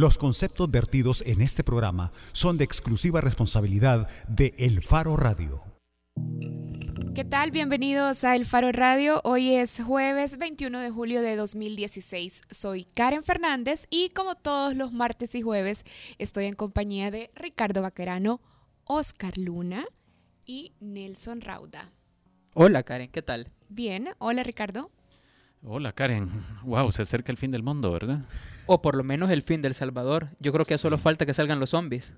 Los conceptos vertidos en este programa son de exclusiva responsabilidad de El Faro Radio. ¿Qué tal? Bienvenidos a El Faro Radio. Hoy es jueves 21 de julio de 2016. Soy Karen Fernández y como todos los martes y jueves estoy en compañía de Ricardo Vaquerano, Oscar Luna y Nelson Rauda. Hola Karen, ¿qué tal? Bien, hola Ricardo. Hola Karen, wow, se acerca el fin del mundo, ¿verdad? O por lo menos el fin del Salvador. Yo creo que solo falta que salgan los zombies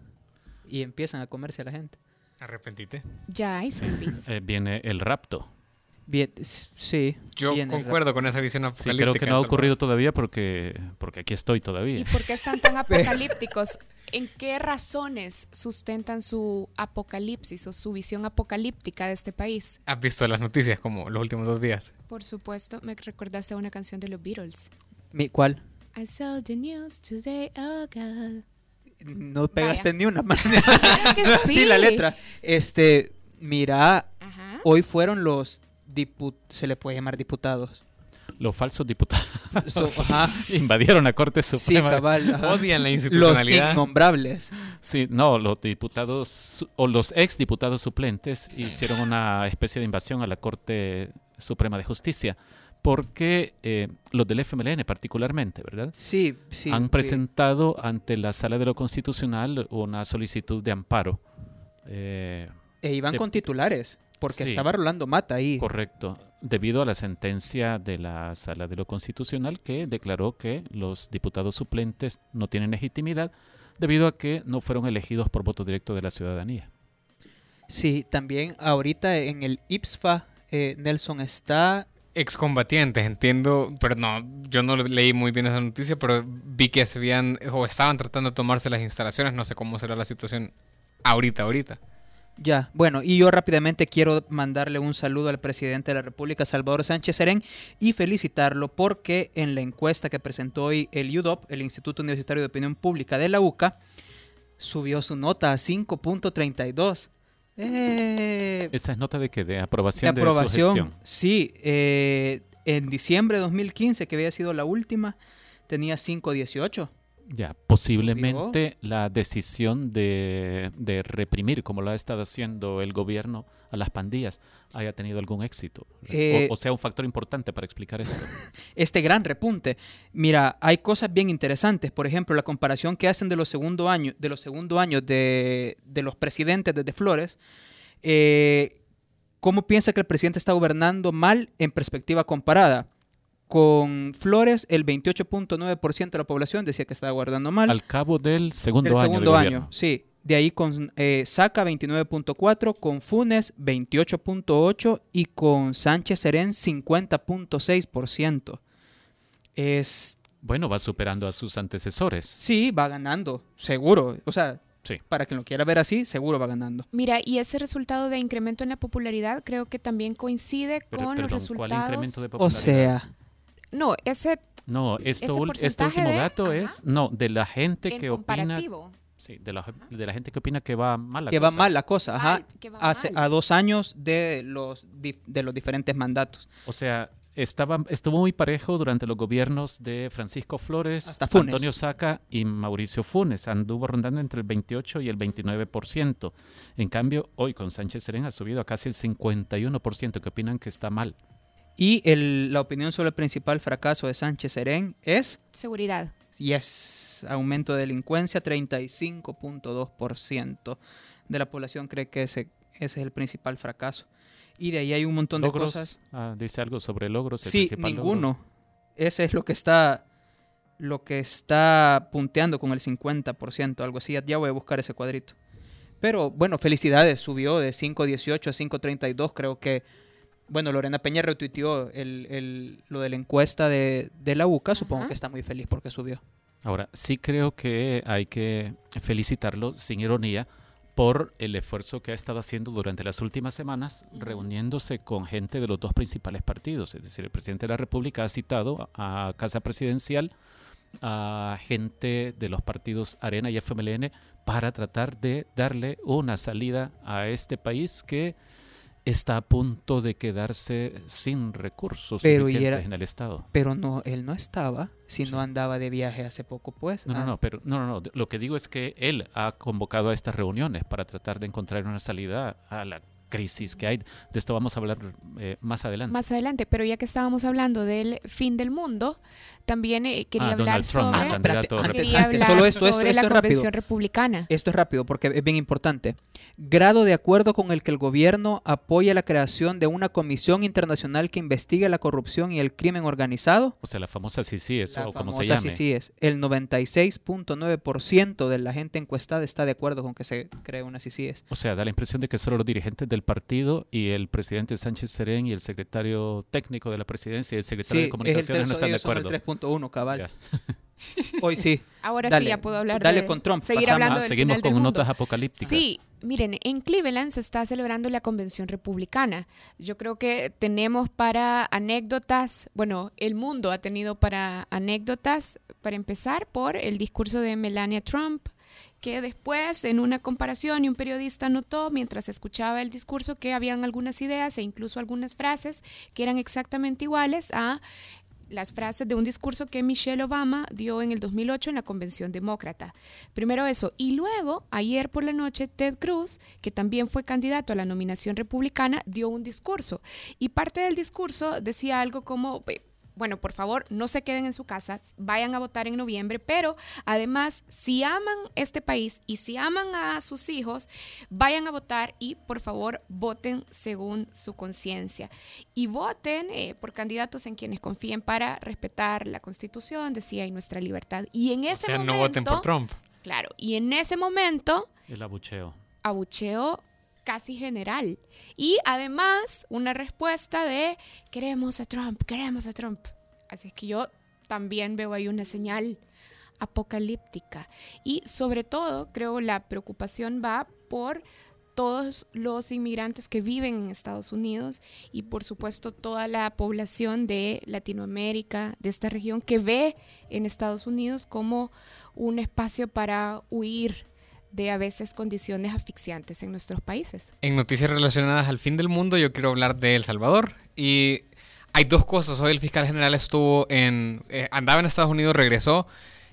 y empiezan a comerse a la gente. Arrepentite. Ya hay zombies. Eh, viene el rapto. Bien, sí. Yo concuerdo con esa visión Sí, apocalíptica. creo que no ha ocurrido todavía porque, porque aquí estoy todavía. ¿Y por qué están tan apocalípticos? ¿En qué razones sustentan su apocalipsis o su visión apocalíptica de este país? ¿Has visto las noticias como los últimos dos días? Por supuesto, me recordaste a una canción de los Beatles. Mi, ¿Cuál? I saw the news today, oh God. No pegaste Vaya. ni una mano. Claro que sí, la letra. Este, mira, Ajá. hoy fueron los diput se le puede llamar diputados. Los falsos diputados So- ajá. invadieron la Corte Sí, Suprema. cabal. ajá. Odian la Los institucionalidad. innombrables. Sí, no, los diputados o los ex diputados suplentes hicieron una especie de invasión a la Corte Suprema de Justicia porque eh, los del FMLN particularmente, ¿verdad? Sí, sí. han presentado ante la Sala de lo Constitucional una solicitud de amparo. Eh, E iban de- con titulares, porque Sí. estaba Rolando Mata ahí. correcto, debido a la sentencia de la Sala de lo Constitucional que declaró que los diputados suplentes no tienen legitimidad debido a que no fueron elegidos por voto directo de la ciudadanía. Sí, también ahorita en el IPSFA, eh, Nelson está Excombatientes, entiendo, pero no, yo no leí muy bien esa noticia, pero vi que se habían o estaban tratando de tomarse las instalaciones, no sé cómo será la situación ahorita, ahorita. Ya, bueno, y yo rápidamente quiero mandarle un saludo al presidente de la República, Salvador Sánchez Serén, y felicitarlo porque en la encuesta que presentó hoy el UDOP, el Instituto Universitario de Opinión Pública de la UCA, subió su nota a 5.32. Eh, Esa es nota de que de de aprobación de, su aprobación. gestión. Sí, eh, en diciembre de 2015, que había sido la última, tenía 5.18. Ya, posiblemente la decisión de, de reprimir, como lo ha estado haciendo el gobierno a las pandillas, haya tenido algún éxito. O- Eh, o, sea, un factor importante para explicar esto. este gran repunte. Mira, hay cosas bien interesantes. Por ejemplo, la comparación que hacen de los segundo años, de los segundo años de, de los presidentes desde Flores. eh, ¿Cómo piensa que el presidente está gobernando mal en perspectiva comparada? Con Flores, el 28.9% de la población decía que estaba gobernando mal. Al cabo del segundo del año segundo de año, gobierno. sí. De ahí con eh, Saca 29.4, con Funes 28.8 y con Sánchez Serén 50.6%. Es Bueno, va superando a sus antecesores. sí, va ganando, seguro. O sea, Sí. para quien lo quiera ver así, seguro va ganando. Mira, y ese resultado de incremento en la popularidad creo que también coincide Pero, con perdón, los ¿cuál resultados. incremento de O popularidad? sea, No, ese No, esto, ese este último de- dato ajá. es no de la gente en que opina, sí, de la, de la gente que opina que va mal la que va mal la cosa, ajá. Mal, que va Hace mal. a dos años de los, de los diferentes mandatos. O sea, estaba, estuvo muy parejo durante los gobiernos de Francisco Flores, Hasta Funes. Antonio Saca y Mauricio Funes. Anduvo rondando entre el 28 y el 29%. En cambio, hoy con Sánchez Serén ha subido a casi el 51%, que opinan que está mal. Y el- la opinión sobre el principal fracaso de Sánchez Serén es Seguridad. y es aumento de delincuencia, 35.2% de la población cree que ese, ese es el principal fracaso. Y de ahí hay un montón de Logros, cosas. ah, dice algo sobre logros. el Sí, logro. ninguno. Ese es lo que está lo que está punteando con el 50%, algo así. Ya voy a buscar ese cuadrito. Pero bueno, felicidades, subió de 5.18 a 5.32, creo que bueno, Lorena Peña retuiteó el, el- lo de la encuesta de, de la UCA, supongo Ajá. que está muy feliz porque subió. Ahora, sí creo que hay que felicitarlo, sin ironía, por el esfuerzo que ha estado haciendo durante las últimas semanas, reuniéndose con gente de los dos principales partidos. Es decir, el presidente de la República ha citado a Casa Presidencial a gente de los partidos Arena y FMLN para tratar de darle una salida a este país que está a punto de quedarse sin recursos Pero, suficientes era- en el Estado. Pero no, él no estaba, si Sí. no andaba de viaje hace poco, pues. No, no, Ah, no, pero no, no, no. Lo que digo es que él ha convocado a estas reuniones para tratar de encontrar una salida a la crisis que hay. De esto vamos a hablar eh, más adelante. Más adelante, pero ya que estábamos hablando del fin del mundo, también eh, quería Ah, hablar Trump, sobre, candidato espérate, quería antes, hablar solo esto, esto, sobre esto la es rápido. convención republicana. Esto es rápido porque es bien importante. Grado de acuerdo con el que el gobierno apoya la creación de una comisión internacional que investigue la corrupción y el crimen organizado. O sea, la famosa CICI, eso La o como se llame. CICIES. El 96.9% de la gente encuestada está de acuerdo con que se cree una CICIES. O sea, da la impresión de que solo los dirigentes del partido y el presidente Sánchez Serén y el secretario técnico de la presidencia y el secretario Sí, de comunicaciones no están de acuerdo. 3.1, cabal. Ya. Hoy sí. Ahora Dale, sí ya puedo hablar dale de con Trump, seguir pasamos. hablando Ah, del seguimos final del con mundo. notas apocalípticas. Sí, miren, en Cleveland se está celebrando la convención republicana. Yo creo que tenemos para anécdotas, bueno, el mundo ha tenido para anécdotas, para empezar, por el discurso de Melania Trump, que después, en una comparación, un periodista notó mientras escuchaba el discurso que habían algunas ideas e incluso algunas frases que eran exactamente iguales a las frases de un discurso que Michelle Obama dio en el 2008 en la Convención Demócrata. Primero eso. Y luego, ayer por la noche, Ted Cruz, que también fue candidato a la nominación republicana, dio un discurso. Y parte del discurso decía algo como... "Eh, Bueno, por favor, no se queden en su casa, vayan a votar en noviembre, pero además, si aman este país y si aman a sus hijos, vayan a votar y por favor voten según su conciencia. Y voten eh, por candidatos en quienes confíen para respetar la constitución, decía, y nuestra libertad. Y en O ese sea, momento... no voten por Trump. Claro, y en ese momento El abucheo. abucheo casi general. Y además una respuesta de queremos a Trump, queremos a Trump. Así es que yo también veo ahí una señal apocalíptica. Y sobre todo creo la preocupación va por todos los inmigrantes que viven en Estados Unidos y por supuesto toda la población de Latinoamérica, de esta región, que ve en Estados Unidos como un espacio para huir de a veces condiciones asfixiantes en nuestros países. En noticias relacionadas al fin del mundo, yo quiero hablar de El Salvador. Y hay dos cosas. Hoy el fiscal general estuvo en. eh, andaba en Estados Unidos, regresó.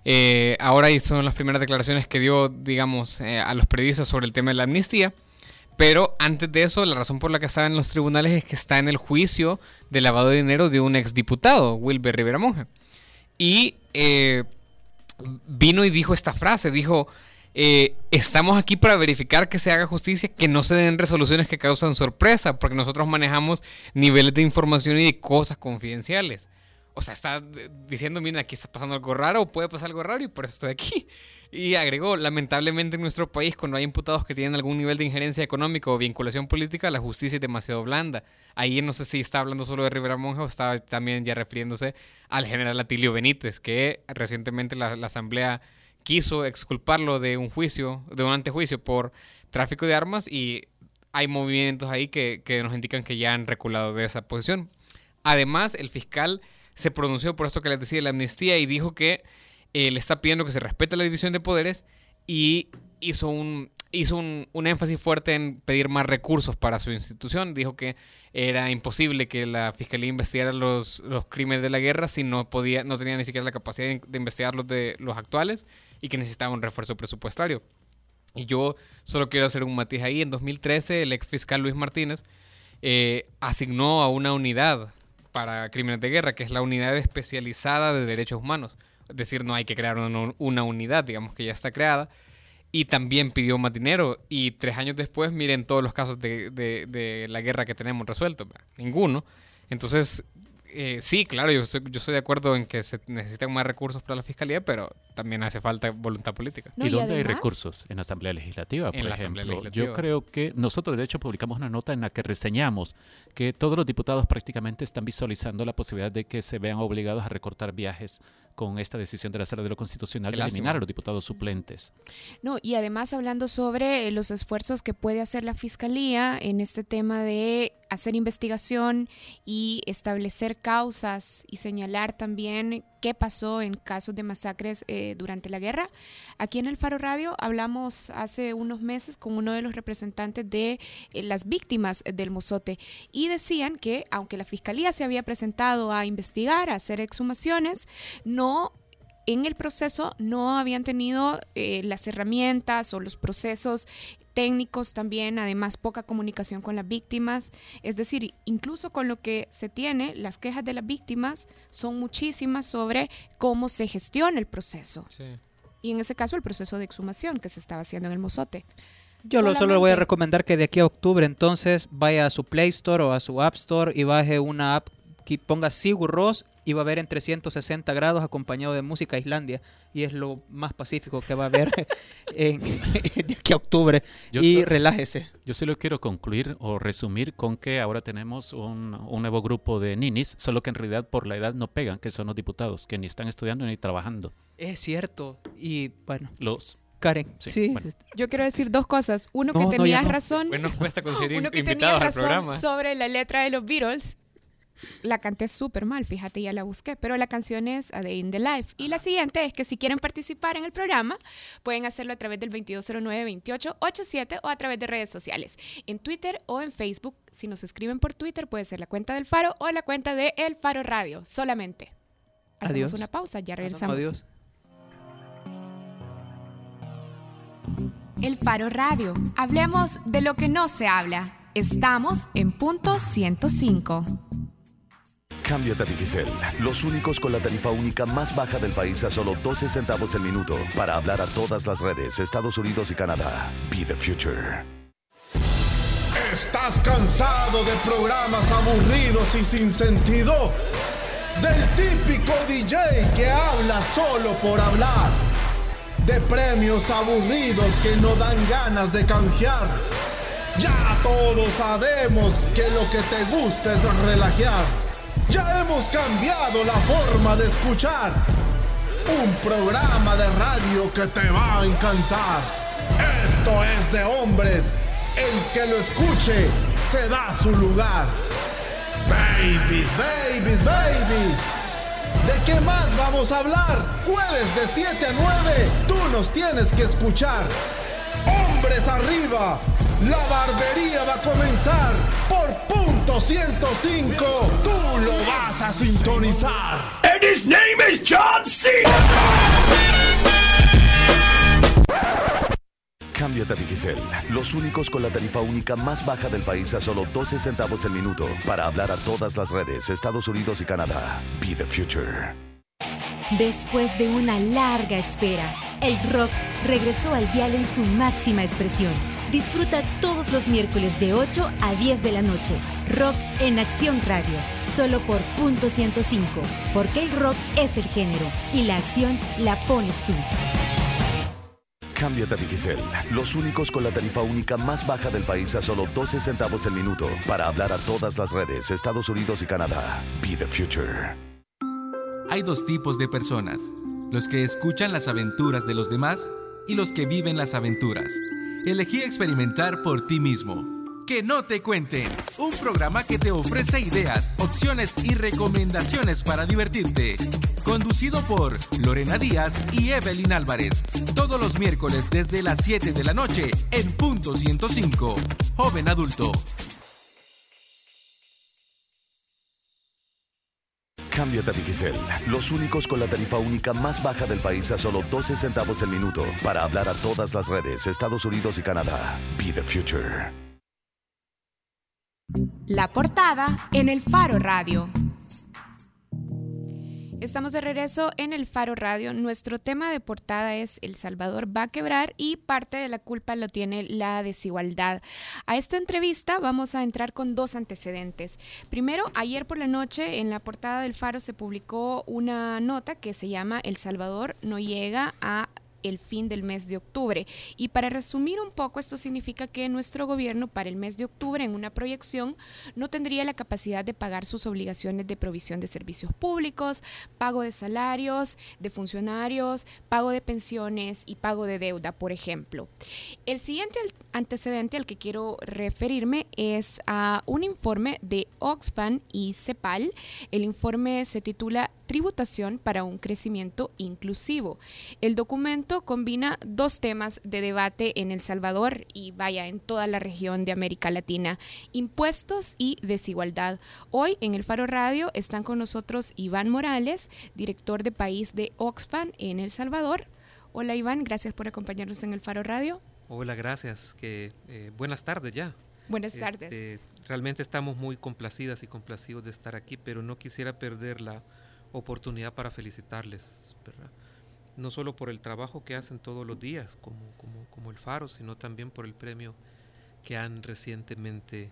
Eh, ahora y son las primeras declaraciones que dio, digamos, eh, a los periodistas sobre el tema de la amnistía. Pero antes de eso, la razón por la que estaba en los tribunales es que está en el juicio de lavado de dinero de un exdiputado, Wilber Rivera Monge. Y eh, vino y dijo esta frase, dijo, eh, estamos aquí para verificar que se haga justicia, que no se den resoluciones que causan sorpresa, porque nosotros manejamos niveles de información y de cosas confidenciales. O sea, está diciendo, miren, aquí está pasando algo raro, o puede pasar algo raro y por eso estoy aquí. Y agregó, lamentablemente en nuestro país, cuando hay imputados que tienen algún nivel de injerencia económica o vinculación política, la justicia es demasiado blanda. Ahí no sé si está hablando solo de Rivera Monge o está también ya refiriéndose al general Atilio Benítez, que recientemente la Asamblea quiso exculparlo de un juicio, de un antejuicio por tráfico de armas y hay movimientos ahí que, que nos indican que ya han reculado de esa posición. Además, el fiscal se pronunció por esto que les decía de la amnistía y dijo que eh, le está pidiendo que se respete la división de poderes y hizo un hizo un, un énfasis fuerte en pedir más recursos para su institución. Dijo que era imposible que la fiscalía investigara los, los crímenes de la guerra si no podía, no tenía ni siquiera la capacidad de, de investigar los de los actuales y que necesitaba un refuerzo presupuestario. Y yo solo quiero hacer un matiz ahí. En 2013, el ex fiscal Luis Martínez eh, asignó a una unidad para crímenes de guerra, que es la unidad especializada de derechos humanos. Es decir, no hay que crear una, una unidad, digamos que ya está creada. Y también pidió más dinero. Y tres años después, miren todos los casos de, de- de la guerra que tenemos resueltos. Ninguno. Entonces, eh, sí, claro, yo estoy, yo estoy de acuerdo en que se necesitan más recursos para la fiscalía, pero también hace falta voluntad política. No, ¿Y y dónde hay recursos? En la Asamblea Legislativa, por En la ejemplo. Asamblea Legislativa. Yo creo que nosotros, de hecho, publicamos una nota en la que reseñamos que todos los diputados prácticamente están visualizando la posibilidad de que se vean obligados a recortar viajes con esta decisión de la Sala de lo Constitucional Qué de eliminar a los diputados suplentes. No, y además hablando sobre eh, los esfuerzos que puede hacer la Fiscalía en este tema de hacer investigación y establecer causas y señalar también qué pasó en casos de masacres eh, durante la guerra. Aquí en el Faro Radio hablamos hace unos meses con uno de los representantes de eh, las víctimas del Mozote y decían que aunque la Fiscalía se había presentado a investigar, a hacer exhumaciones, no en el proceso no habían tenido eh, las herramientas o los procesos técnicos también, además poca comunicación con las víctimas. Es decir, incluso con lo que se tiene, las quejas de las víctimas son muchísimas sobre cómo se gestiona el proceso. Y en ese caso el proceso de exhumación que se estaba haciendo en el Mozote. Yo lo, solo le voy a recomendar que de aquí a octubre entonces vaya a su Play Store o a su App Store y baje una app que ponga Sigur Ross va a ver en 360 grados acompañado de música Islandia y es lo más pacífico que va a haber en, de aquí a octubre y relájese. Yo solo quiero concluir o resumir con que ahora tenemos un, un, nuevo grupo de ninis, solo que en realidad por la edad no pegan, que son los diputados, que ni están estudiando ni trabajando. Es cierto y bueno. Los Karen. Sí. Yo quiero decir dos cosas. Uno que tenías razón. Bueno, cuesta conseguir uno que invitados al programa. Sobre la letra de los Beatles la canté súper mal, fíjate, ya la busqué, pero la canción es A Day in the Life. Y la siguiente es que si quieren participar en el programa, pueden hacerlo a través del 2209-2887 o a través de redes sociales, en Twitter o en Facebook. Si nos escriben por Twitter, puede ser la cuenta del Faro o la cuenta de El Faro Radio, solamente. Hacemos una pausa, ya regresamos. Adiós. El Faro Radio. Hablemos de lo que no se habla. Estamos en punto 105. Cámbiate a Digicel, los únicos con la tarifa única más baja del país a solo 12 centavos el minuto para hablar a todas las redes, Estados Unidos y Canadá. Be the future. ¿Estás cansado de programas aburridos y sin sentido? Del típico DJ que habla solo por hablar. De premios aburridos que no dan ganas de canjear. Ya todos sabemos que lo que te gusta es relajar ya hemos cambiado la forma de escuchar. Un programa de radio que te va a encantar. Esto es de hombres. El que lo escuche se da su lugar. Babies, babies, babies. ¿De qué más vamos a hablar? Jueves de 7 a 9. Tú nos tienes que escuchar. Hombres arriba la barbería va a comenzar por punto 105. Tú lo vas a sintonizar. And his name is John C. Cámbiate a Digicel, los únicos con la tarifa única más baja del país a solo 12 centavos el minuto para hablar a todas las redes, Estados Unidos y Canadá. Be the future. Después de una larga espera, el rock regresó al dial en su máxima expresión Disfruta todos los miércoles de 8 a 10 de la noche. Rock en Acción Radio, solo por punto 105, porque el rock es el género y la acción la pones tú. Cámbiate a Digicel, los únicos con la tarifa única más baja del país a solo 12 centavos el minuto para hablar a todas las redes, Estados Unidos y Canadá. Be the future. Hay dos tipos de personas, los que escuchan las aventuras de los demás y los que viven las aventuras. Elegí experimentar por ti mismo. Que no te cuenten. Un programa que te ofrece ideas, opciones y recomendaciones para divertirte. Conducido por Lorena Díaz y Evelyn Álvarez. Todos los miércoles desde las 7 de la noche en punto 105. Joven adulto. Cámbiate a Digicel, los únicos con la tarifa única más baja del país a solo 12 centavos el minuto para hablar a todas las redes, Estados Unidos y Canadá. Be the future. La portada en el Faro Radio. Estamos de regreso en el Faro Radio. Nuestro tema de portada es El Salvador va a quebrar y parte de la culpa lo tiene la desigualdad. A esta entrevista vamos a entrar con dos antecedentes. Primero, ayer por la noche en la portada del Faro se publicó una nota que se llama El Salvador no llega a el fin del mes de octubre. Y para resumir un poco, esto significa que nuestro gobierno para el mes de octubre, en una proyección, no tendría la capacidad de pagar sus obligaciones de provisión de servicios públicos, pago de salarios de funcionarios, pago de pensiones y pago de deuda, por ejemplo. El siguiente antecedente al que quiero referirme es a un informe de Oxfam y CEPAL. El informe se titula tributación para un crecimiento inclusivo. El documento combina dos temas de debate en El Salvador y vaya en toda la región de América Latina, impuestos y desigualdad. Hoy en el Faro Radio están con nosotros Iván Morales, director de país de Oxfam en El Salvador. Hola Iván, gracias por acompañarnos en el Faro Radio. Hola, gracias. Que, eh, buenas tardes ya. Buenas tardes. Este, realmente estamos muy complacidas y complacidos de estar aquí, pero no quisiera perder la oportunidad para felicitarles, ¿verdad? no solo por el trabajo que hacen todos los días como, como, como el Faro, sino también por el premio que han recientemente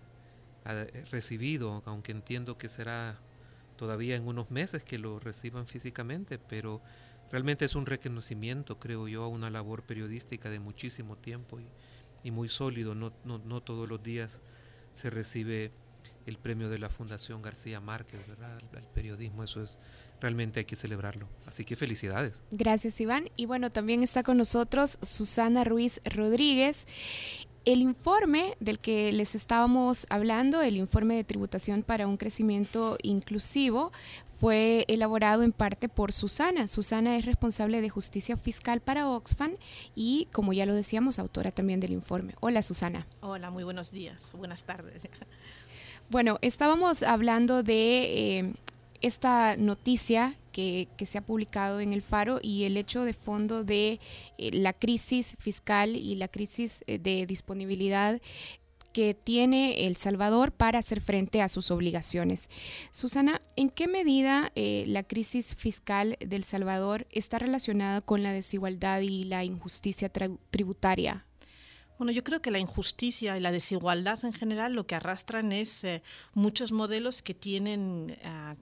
eh, recibido, aunque entiendo que será todavía en unos meses que lo reciban físicamente, pero realmente es un reconocimiento, creo yo, a una labor periodística de muchísimo tiempo y, y muy sólido. No, no, no, todos los días se recibe el premio de la Fundación García Márquez, ¿verdad? El, periodismo, eso es realmente hay que celebrarlo. Así que felicidades. Gracias, Iván. Y bueno, también está con nosotros Susana Ruiz Rodríguez. El informe del que les estábamos hablando, el informe de tributación para un crecimiento inclusivo, fue elaborado en parte por Susana. Susana es responsable de justicia fiscal para Oxfam y, como ya lo decíamos, autora también del informe. Hola, Susana. Hola, muy buenos días, buenas tardes. Bueno, estábamos hablando de eh, esta noticia que, se ha publicado en el Faro y el hecho de fondo de eh, la crisis fiscal y la crisis eh, de disponibilidad que tiene El Salvador para hacer frente a sus obligaciones. Susana, ¿en qué medida eh, la crisis fiscal del Salvador está relacionada con la desigualdad y la injusticia tributaria? Bueno, yo creo que la injusticia y la desigualdad en general lo que arrastran es muchos modelos que tienen ah,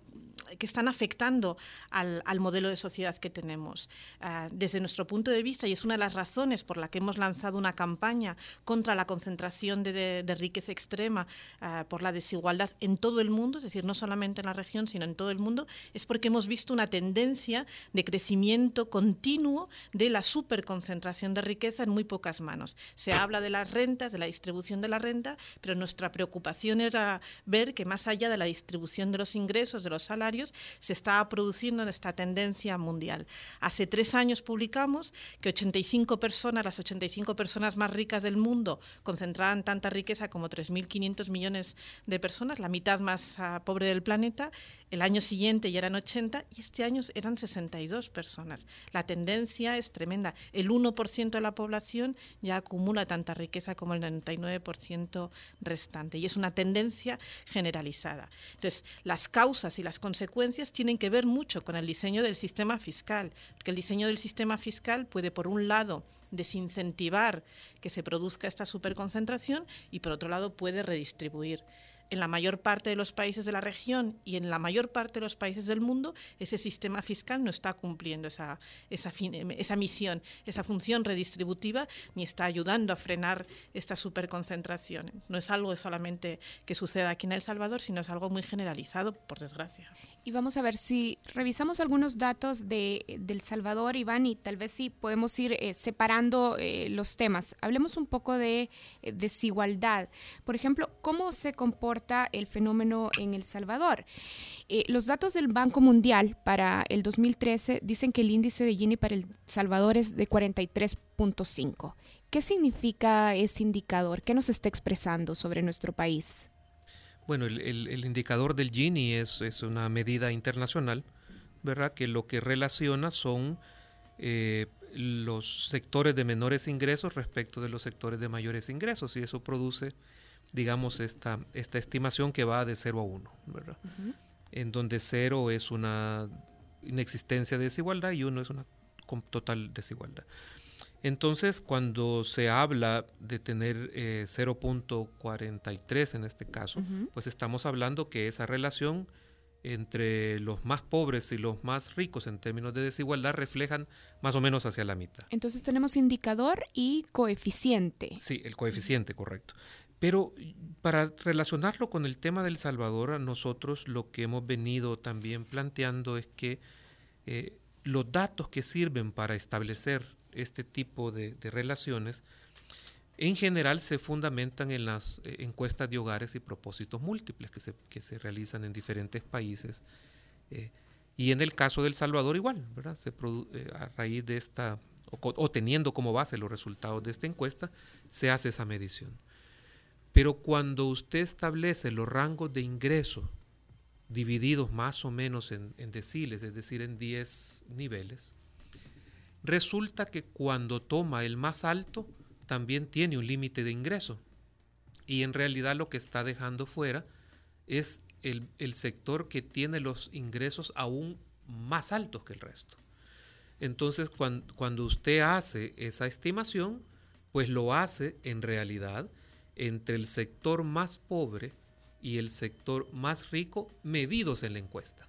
que están afectando al, modelo de sociedad que tenemos. Ah, desde nuestro punto de vista, y es una de las razones por la que hemos lanzado una campaña contra la concentración de, riqueza extrema, ah, por la desigualdad en todo el mundo, es decir, no solamente en la región, sino en todo el mundo, es porque hemos visto una tendencia de crecimiento continuo de la superconcentración de riqueza en muy pocas manos. Se habla de las rentas, de la distribución de la renta, pero nuestra preocupación era ver que más allá de la distribución de los ingresos, de los salarios, se estaba produciendo en esta tendencia mundial. Hace tres años publicamos que 85 personas, las 85 personas más ricas del mundo, concentraban tanta riqueza como 3.500 millones de personas, la mitad más uh, pobre del planeta. El año siguiente ya eran 80 y este año eran 62 personas. La tendencia es tremenda. El 1% de la población ya acumula tanta riqueza como el 99% restante y es una tendencia generalizada. Entonces, las causas y las consecuencias consecuencias tienen que ver mucho con el diseño del sistema fiscal, porque el diseño del sistema fiscal puede, por un lado, desincentivar que se produzca esta superconcentración y, por otro lado, puede redistribuir en la mayor parte de los países de la región y en la mayor parte de los países del mundo, ese sistema fiscal no está cumpliendo esa, esa, esa misión, esa función redistributiva, ni está ayudando a frenar esta superconcentración. No es algo solamente que suceda aquí en El Salvador, sino es algo muy generalizado, por desgracia. Y vamos a ver si revisamos algunos datos de, del Salvador, Iván, y tal vez si podemos ir eh, separando eh, los temas. Hablemos un poco de eh, desigualdad. Por ejemplo, ¿cómo se comporta el fenómeno en El Salvador? los datos del Banco Mundial para el 2013 dicen que el índice de Gini para El Salvador es de 43.5. ¿Qué significa ese indicador? ¿Qué nos está expresando sobre nuestro país? Bueno, el, el, indicador del Gini es, es, una medida internacional, ¿verdad? Que lo que relaciona son eh, los sectores de menores ingresos respecto de los sectores de mayores ingresos y eso produce, digamos, esta, esta estimación que va de 0 a 1, ¿verdad? En donde 0 es una inexistencia de desigualdad y 1 es una total desigualdad. Entonces, cuando se habla de tener 0.43 eh, en este caso, pues estamos hablando que esa relación entre los más pobres y los más ricos en términos de desigualdad reflejan más o menos hacia la mitad. Entonces tenemos indicador y coeficiente. Sí, el coeficiente, correcto. Pero para relacionarlo con el tema del Salvador, nosotros lo que hemos venido también planteando es que eh, los datos que sirven para establecer este tipo de, relaciones, en general se fundamentan en las eh, encuestas de hogares y propósitos múltiples que se, que se realizan en diferentes países. Eh, Y en el caso de El Salvador igual, ¿verdad? Se eh, a raíz de esta, o, teniendo como base los resultados de esta encuesta, se hace esa medición. Pero cuando usted establece los rangos de ingreso divididos más o menos en, en deciles, es decir, en 10 niveles, resulta que cuando toma el más alto, también tiene un límite de ingreso. Y en realidad lo que está dejando fuera es el, sector que tiene los ingresos aún más altos que el resto. Entonces, cuando, cuando usted hace esa estimación, pues lo hace en realidad entre el sector más pobre y el sector más rico medidos en la encuesta,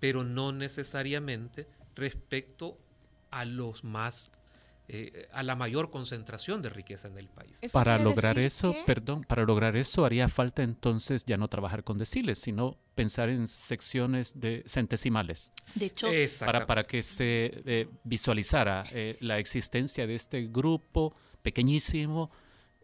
pero no necesariamente respecto a los más eh, a la mayor concentración de riqueza en el país. Para lograr eso, perdón, para lograr eso haría falta entonces ya no trabajar con deciles, sino pensar en secciones de centesimales. De hecho, para, para que se eh, visualizara eh, la existencia de este grupo pequeñísimo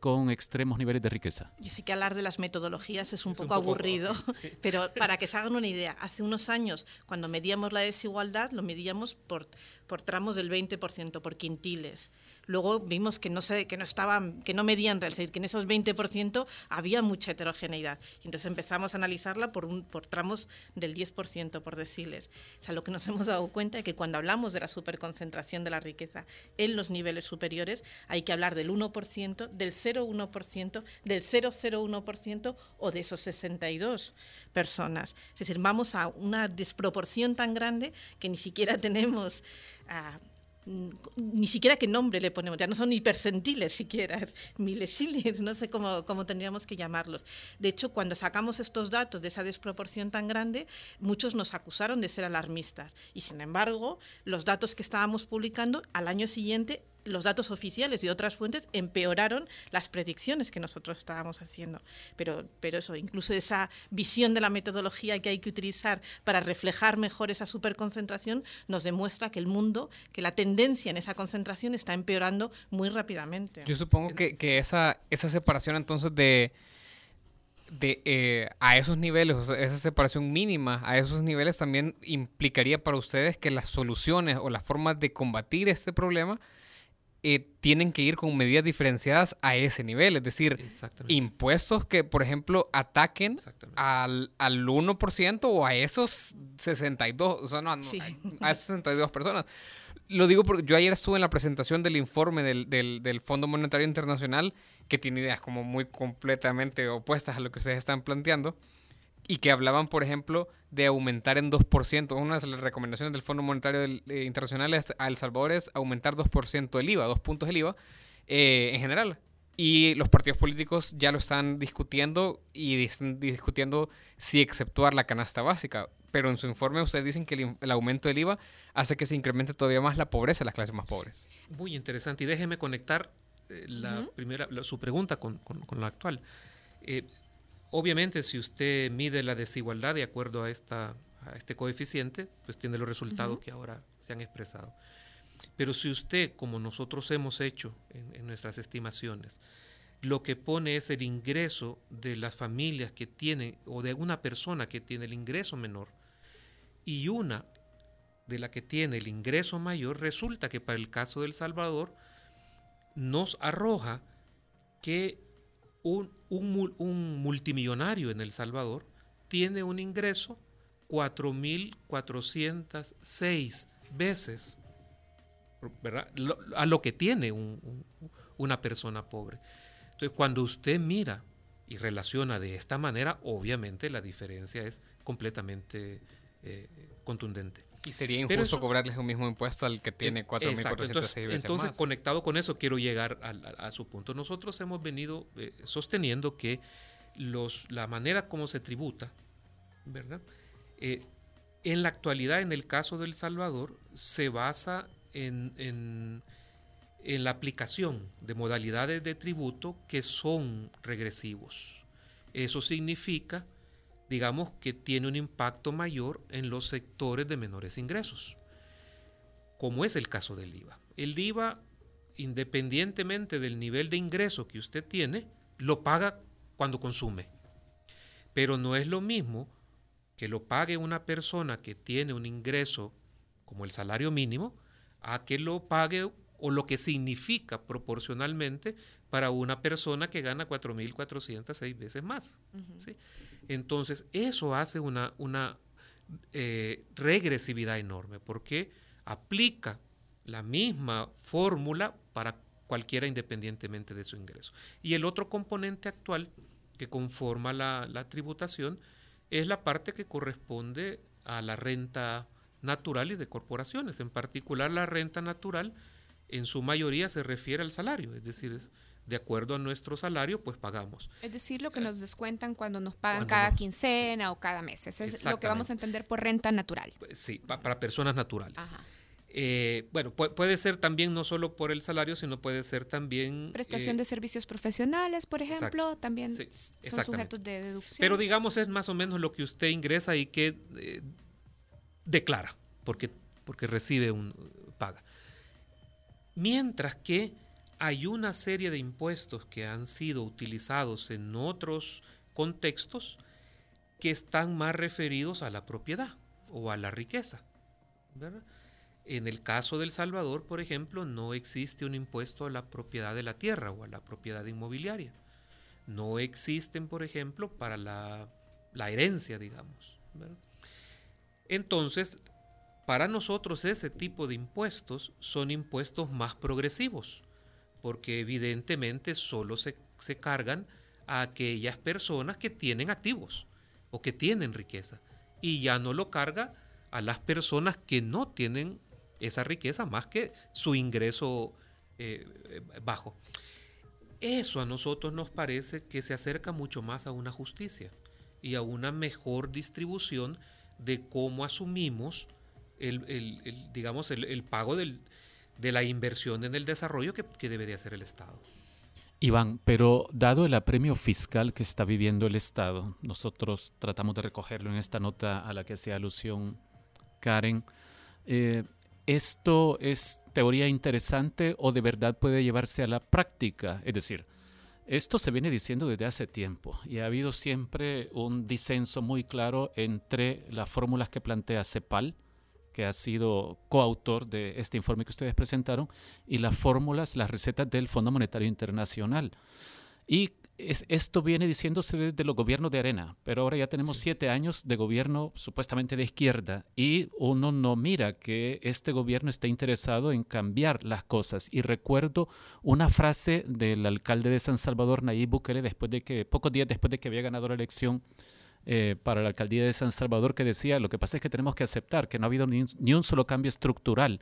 con extremos niveles de riqueza. Yo sé que hablar de las metodologías es un, poco, aburrido, pero para que se hagan una idea, hace unos años, cuando medíamos la desigualdad, lo medíamos por, por tramos del 20%, por quintiles. Luego vimos que no, se, que no, estaban, que no medían, es decir, que en esos 20% había mucha heterogeneidad. Y entonces empezamos a analizarla por, un, por tramos del 10%, por deciles. O sea, lo que nos hemos dado cuenta es que cuando hablamos de la superconcentración de la riqueza en los niveles superiores, hay que hablar del 1%, del 0,1%, del 0,01% o de esos 62 personas. Es decir, vamos a una desproporción tan grande que ni siquiera tenemos... Mm, ni siquiera qué nombre le ponemos, ya no son ni percentiles siquiera, milesiles, no sé cómo, cómo, tendríamos que llamarlos. De hecho, cuando sacamos estos datos de esa desproporción tan grande, muchos nos acusaron de ser alarmistas. Y sin embargo, los datos que estábamos publicando al año siguiente los datos oficiales y otras fuentes empeoraron las predicciones que nosotros estábamos haciendo. Pero, pero eso, incluso esa visión de la metodología que hay que utilizar para reflejar mejor esa superconcentración nos demuestra que el mundo, que la tendencia en esa concentración está empeorando muy rápidamente. Yo supongo que, que esa, esa separación entonces de de eh, a esos niveles, esa separación mínima, a esos niveles también implicaría para ustedes que las soluciones o las formas de combatir este problema eh, tienen que ir con medidas diferenciadas a ese nivel. Es decir, impuestos que, por ejemplo, ataquen al, al 1% o a esos 62, o sea, no, a, esas 62 personas. Lo digo porque yo ayer estuve en la presentación del informe del, del, del Fondo Monetario Internacional, que tiene ideas como muy completamente opuestas a lo que ustedes están planteando y que hablaban, por ejemplo, de aumentar en 2%. Una de las recomendaciones del Fondo Monetario eh, Internacional a El Salvador es aumentar 2% el IVA, dos puntos del IVA eh, en general. Y los partidos políticos ya lo están discutiendo y están discutiendo si exceptuar la canasta básica. Pero en su informe ustedes dicen que el, aumento del IVA hace que se incremente todavía más la pobreza de las clases más pobres. Muy interesante. Y déjeme conectar eh, la primera, su pregunta con, con, la actual. Obviamente, si usted mide la desigualdad de acuerdo a, esta, este coeficiente, pues tiene los resultados que ahora se han expresado. Pero si usted, como nosotros hemos hecho en, nuestras estimaciones, lo que pone es el ingreso de las familias que tienen, o de una persona que tiene el ingreso menor, y una de la que tiene el ingreso mayor, resulta que para el caso del Salvador nos arroja que un, multimillonario en El Salvador tiene un ingreso 4.406 veces a lo que tiene una persona pobre. Entonces, cuando usted mira y relaciona de esta manera, obviamente la diferencia es completamente eh, contundente. Y sería injusto cobrarles el mismo impuesto al que tiene 4.406 veces Entonces, conectado con eso, quiero llegar a, su punto. Nosotros hemos venido eh, sosteniendo que los, la manera como se tributa, ¿verdad? Eh, en la actualidad, en el caso del Salvador, se basa en, en, en la aplicación de modalidades de tributo que son regresivos. Eso significa digamos que tiene un impacto mayor en los sectores de menores ingresos, como es el caso del IVA. El IVA, independientemente del nivel de ingreso que usted tiene, lo paga cuando consume. Pero no es lo mismo que lo pague una persona que tiene un ingreso como el salario mínimo a que lo pague o lo que significa proporcionalmente para una persona que gana 4.406 veces más. ¿sí? Entonces, eso hace una, una eh, regresividad enorme porque aplica la misma fórmula para cualquiera independientemente de su ingreso. Y el otro componente actual que conforma la, la tributación es la parte que corresponde a la renta natural y de corporaciones. En particular, la renta natural en su mayoría se refiere al salario, es decir, es, de acuerdo a nuestro salario, pues pagamos. Es decir, lo que nos descuentan cuando nos pagan cada quincena o cada mes. Eso es lo que vamos a entender por renta natural. Sí, para personas naturales. Eh, bueno, puede ser también no solo por el salario, sino puede ser también... Prestación de servicios profesionales, por ejemplo, también son sujetos de deducción. Pero digamos es más o menos lo que usted ingresa y que eh, declara, porque, porque recibe un paga. Mientras que hay una serie de impuestos que han sido utilizados en otros contextos que están más referidos a la propiedad o a la riqueza. En el caso del Salvador, por ejemplo, no existe un impuesto a la propiedad de la tierra o a la propiedad inmobiliaria. No existen, por ejemplo, para la, herencia, digamos. Entonces, para nosotros ese tipo de impuestos son impuestos más progresivos, porque evidentemente solo se, se cargan a aquellas personas que tienen activos o que tienen riqueza, y ya no lo carga a las personas que no tienen esa riqueza más que su ingreso eh, bajo. Eso a nosotros nos parece que se acerca mucho más a una justicia y a una mejor distribución de cómo asumimos el, digamos, el, pago del, de la inversión en el desarrollo que, que debe de hacer el Estado. Iván, pero dado el apremio fiscal que está viviendo el Estado, nosotros tratamos de recogerlo en esta nota a la que hacía alusión Karen, eh, ¿esto es teoría interesante o de verdad puede llevarse a la práctica? Es decir, esto se viene diciendo desde hace tiempo y ha habido siempre un disenso muy claro entre las fórmulas que plantea CEPAL, que ha sido coautor de este informe que ustedes presentaron, y las fórmulas, las recetas del Fondo Monetario Internacional. Y esto viene diciéndose desde los gobiernos de arena, pero ahora ya tenemos siete años de gobierno supuestamente de izquierda y uno no mira que este gobierno está interesado en cambiar las cosas. Y recuerdo una frase del alcalde de San Salvador, Nayib Bukele, después de que, pocos días después de que había ganado la elección eh, para la alcaldía de San Salvador, que decía, lo que pasa es que tenemos que aceptar que no ha habido ni, un solo cambio estructural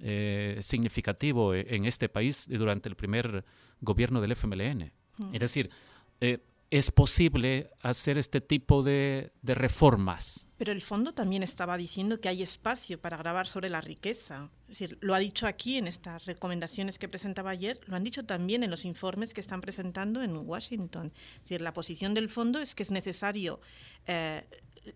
eh, significativo en este país durante el primer gobierno del FMLN. Es decir, eh, es posible hacer este tipo de, reformas. Pero el fondo también estaba diciendo que hay espacio para grabar sobre la riqueza. Es decir, lo ha dicho aquí en estas recomendaciones que presentaba ayer, lo han dicho también en los informes que están presentando en Washington. Es decir, la posición del fondo es que es necesario eh,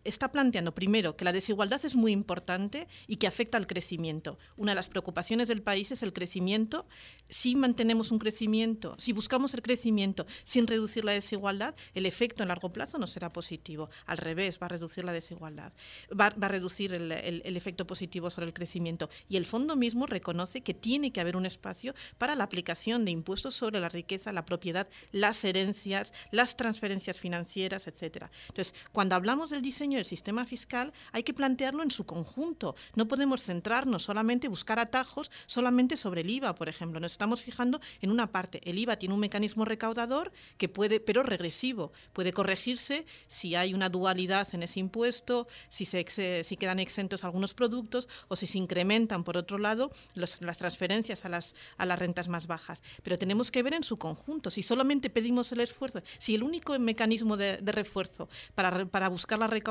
está planteando, primero, que la desigualdad es muy importante y que afecta al crecimiento. Una de las preocupaciones del país es el crecimiento. Si mantenemos un crecimiento, si buscamos el crecimiento sin reducir la desigualdad, el efecto en largo plazo no será positivo. Al revés, va a reducir la desigualdad, va, a reducir el, el efecto positivo sobre el crecimiento. Y el fondo mismo reconoce que tiene que haber un espacio para la aplicación de impuestos sobre la riqueza, la propiedad, las herencias, las transferencias financieras, etc. Entonces, cuando hablamos del diseño, del sistema fiscal hay que plantearlo en su conjunto. No podemos centrarnos solamente, buscar atajos solamente sobre el IVA, por ejemplo. Nos estamos fijando en una parte. El IVA tiene un mecanismo recaudador que puede, pero regresivo. Puede corregirse si hay una dualidad en ese impuesto, si, se, si quedan exentos algunos productos o si se incrementan, por otro lado, las transferencias a las, a las rentas más bajas. Pero tenemos que ver en su conjunto. Si solamente pedimos el esfuerzo, si el único mecanismo de, de refuerzo para, para buscar la recaudación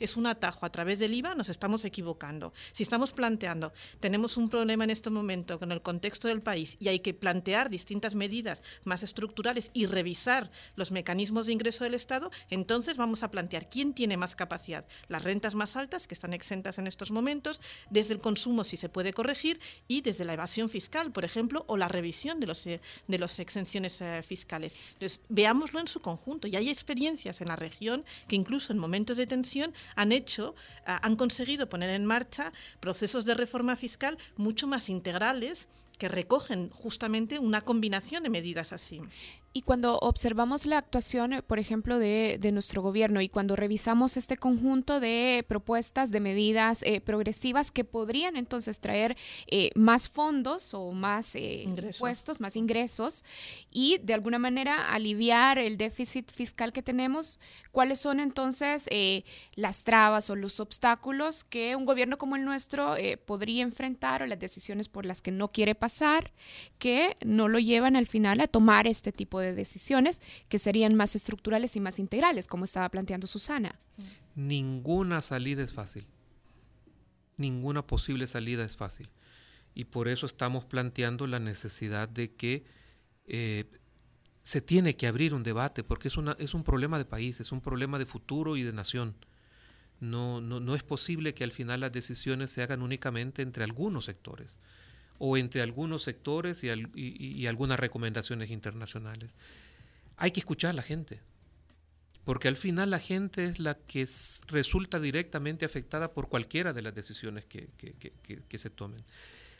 es un atajo a través del IVA, nos estamos equivocando. Si estamos planteando, tenemos un problema en este momento con el contexto del país y hay que plantear distintas medidas más estructurales y revisar los mecanismos de ingreso del Estado, entonces vamos a plantear quién tiene más capacidad. Las rentas más altas, que están exentas en estos momentos, desde el consumo si se puede corregir y desde la evasión fiscal, por ejemplo, o la revisión de los, eh, de las exenciones eh, fiscales. Entonces, veámoslo en su conjunto. Y hay experiencias en la región que incluso en momentos de de tensión han hecho, han conseguido poner en marcha procesos de reforma fiscal mucho más integrales que recogen justamente una combinación de medidas así. Y cuando observamos la actuación, eh, por ejemplo, de, nuestro gobierno y cuando revisamos este conjunto de propuestas, de medidas eh, progresivas que podrían entonces traer eh, más fondos o más impuestos, más ingresos y de alguna manera aliviar el déficit fiscal que tenemos, ¿cuáles son entonces las trabas o los obstáculos que un gobierno como el nuestro podría enfrentar o las decisiones por las que no quiere pasar que no lo llevan al final a tomar este tipo de de decisiones que serían más estructurales y más integrales, como estaba planteando Susana. Ninguna salida es fácil. Ninguna posible salida es fácil. Y por eso estamos planteando la necesidad de que eh, se tiene que abrir un debate, porque es, una, es un problema de país, es un problema de futuro y de nación. No, no, no es posible que al final las decisiones se hagan únicamente entre algunos sectores o entre algunos sectores y, algunas recomendaciones internacionales. Hay que escuchar a la gente, porque al final la gente es la que resulta directamente afectada por cualquiera de las decisiones que, que, se tomen.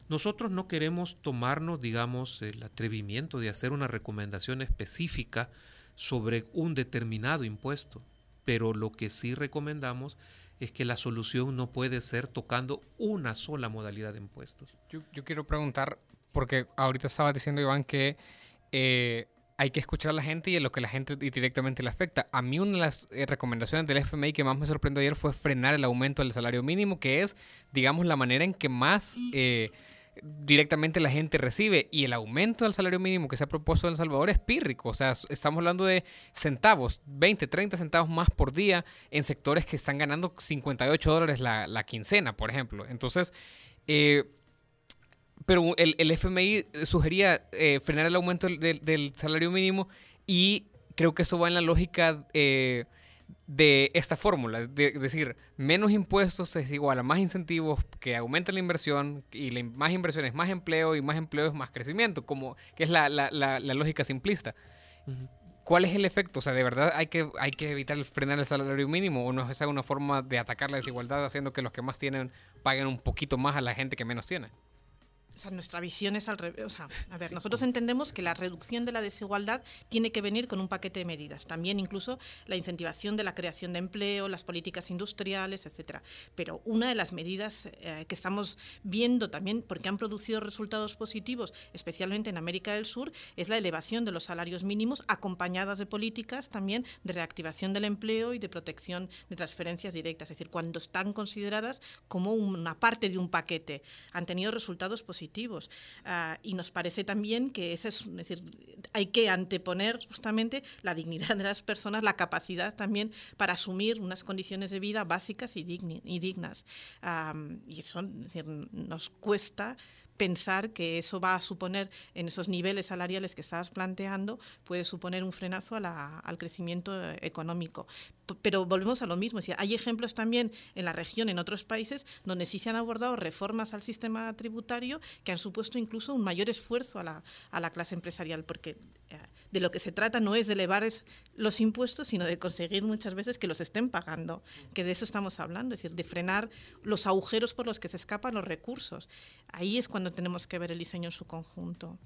Nosotros no queremos tomarnos, digamos, el atrevimiento de hacer una recomendación específica sobre un determinado impuesto, pero lo que sí recomendamos es que la solución no puede ser tocando una sola modalidad de impuestos. Yo, quiero preguntar, porque ahorita estaba diciendo Iván que eh, hay que escuchar a la gente y a lo que la gente directamente le afecta. A mí una de las eh, recomendaciones del FMI que más me sorprendió ayer fue frenar el aumento del salario mínimo, que es, digamos, la manera en que más... Eh, directamente la gente recibe y el aumento del salario mínimo que se ha propuesto en El Salvador es pírrico, o sea, estamos hablando de centavos, 20, 30 centavos más por día en sectores que están ganando 58 dólares la, quincena, por ejemplo. Entonces, eh, pero el, el, FMI sugería eh, frenar el aumento del, salario mínimo y creo que eso va en la lógica... Eh, de esta fórmula, de, decir, menos impuestos es igual a más incentivos que aumenten la inversión y más inversión es más empleo y más empleo es más crecimiento, como que es la, lógica simplista. ¿Cuál es el efecto? O sea, ¿de verdad hay que, hay que evitar frenar el salario mínimo o no es esa una forma de atacar la desigualdad haciendo que los que más tienen paguen un poquito más a la gente que menos tiene? O sea, nuestra visión es al revés. O sea, a ver, nosotros entendemos que la reducción de la desigualdad tiene que venir con un paquete de medidas. También incluso la incentivación de la creación de empleo, las políticas industriales, etcétera. Pero una de las medidas eh, que estamos viendo también, porque han producido resultados positivos, especialmente en América del Sur, es la elevación de los salarios mínimos, acompañadas de políticas también de reactivación del empleo y de protección de transferencias directas. Es decir, cuando están consideradas como una parte de un paquete, han tenido resultados positivos Ah, y nos parece también que ese es, decir, hay que anteponer justamente la dignidad de las personas, la capacidad también para asumir unas condiciones de vida básicas y, dignas. y eso nos cuesta pensar que eso va a suponer en esos niveles salariales que estabas planteando, puede suponer un frenazo al crecimiento económico. Pero volvemos a lo mismo, decir, hay ejemplos también en la región, en otros países, donde sí se han abordado reformas al sistema tributario que han supuesto incluso un mayor esfuerzo a la, a la clase empresarial, porque eh, de lo que se trata no es de elevar los impuestos, sino de conseguir muchas veces que los estén pagando, que de eso estamos hablando, es decir, de frenar los agujeros por los que se escapan los recursos. Ahí es cuando tenemos que ver el diseño en su conjunto.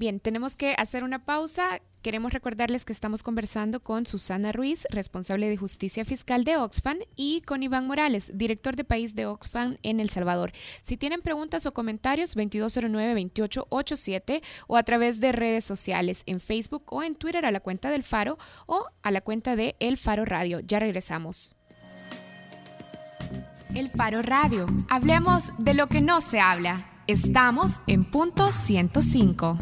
Bien, tenemos que hacer una pausa. Queremos recordarles que estamos conversando con Susana Ruiz, responsable de justicia fiscal de Oxfam, y con Iván Morales, director de país de Oxfam en El Salvador. Si tienen preguntas o comentarios, 2209-2887 o a través de redes sociales, en Facebook o en Twitter a la cuenta del Faro o a la cuenta de El Faro Radio. Ya regresamos. El Faro Radio. Hablemos de lo que no se habla. Estamos en punto 105.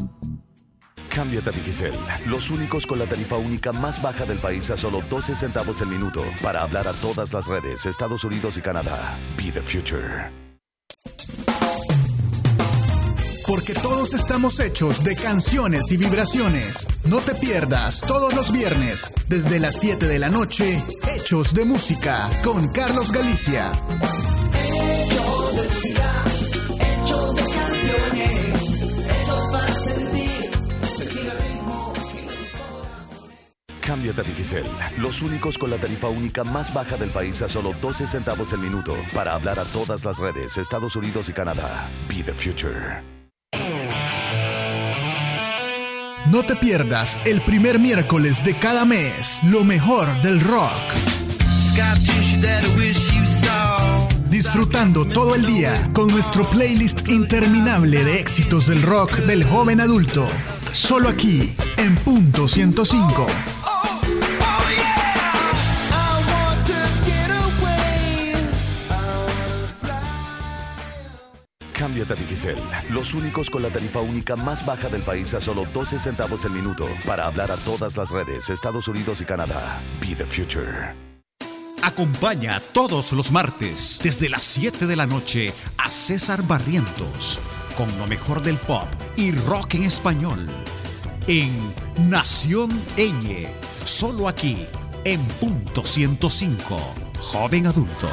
Cámbiate a Digicel, los únicos con la tarifa única más baja del país a solo 12 centavos el minuto para hablar a todas las redes, Estados Unidos y Canadá. Be the future. Porque todos estamos hechos de canciones y vibraciones. No te pierdas todos los viernes, desde las 7 de la noche, Hechos de Música, con Carlos Galicia. Cámbiate a Digicel, los únicos con la tarifa única más baja del país a solo 12 centavos el minuto para hablar a todas las redes Estados Unidos y Canadá. Be the future. No te pierdas el primer miércoles de cada mes lo mejor del rock. Disfrutando todo el día con nuestro playlist interminable de éxitos del rock del joven adulto. Solo aquí, en punto 105. Los únicos con la tarifa única más baja del país a solo 12 centavos el minuto para hablar a todas las redes Estados Unidos y Canadá. Be the future. Acompaña todos los martes desde las 7 de la noche a César Barrientos con lo mejor del pop y rock en español en Nación Eñe, solo aquí en punto 105, joven adulto.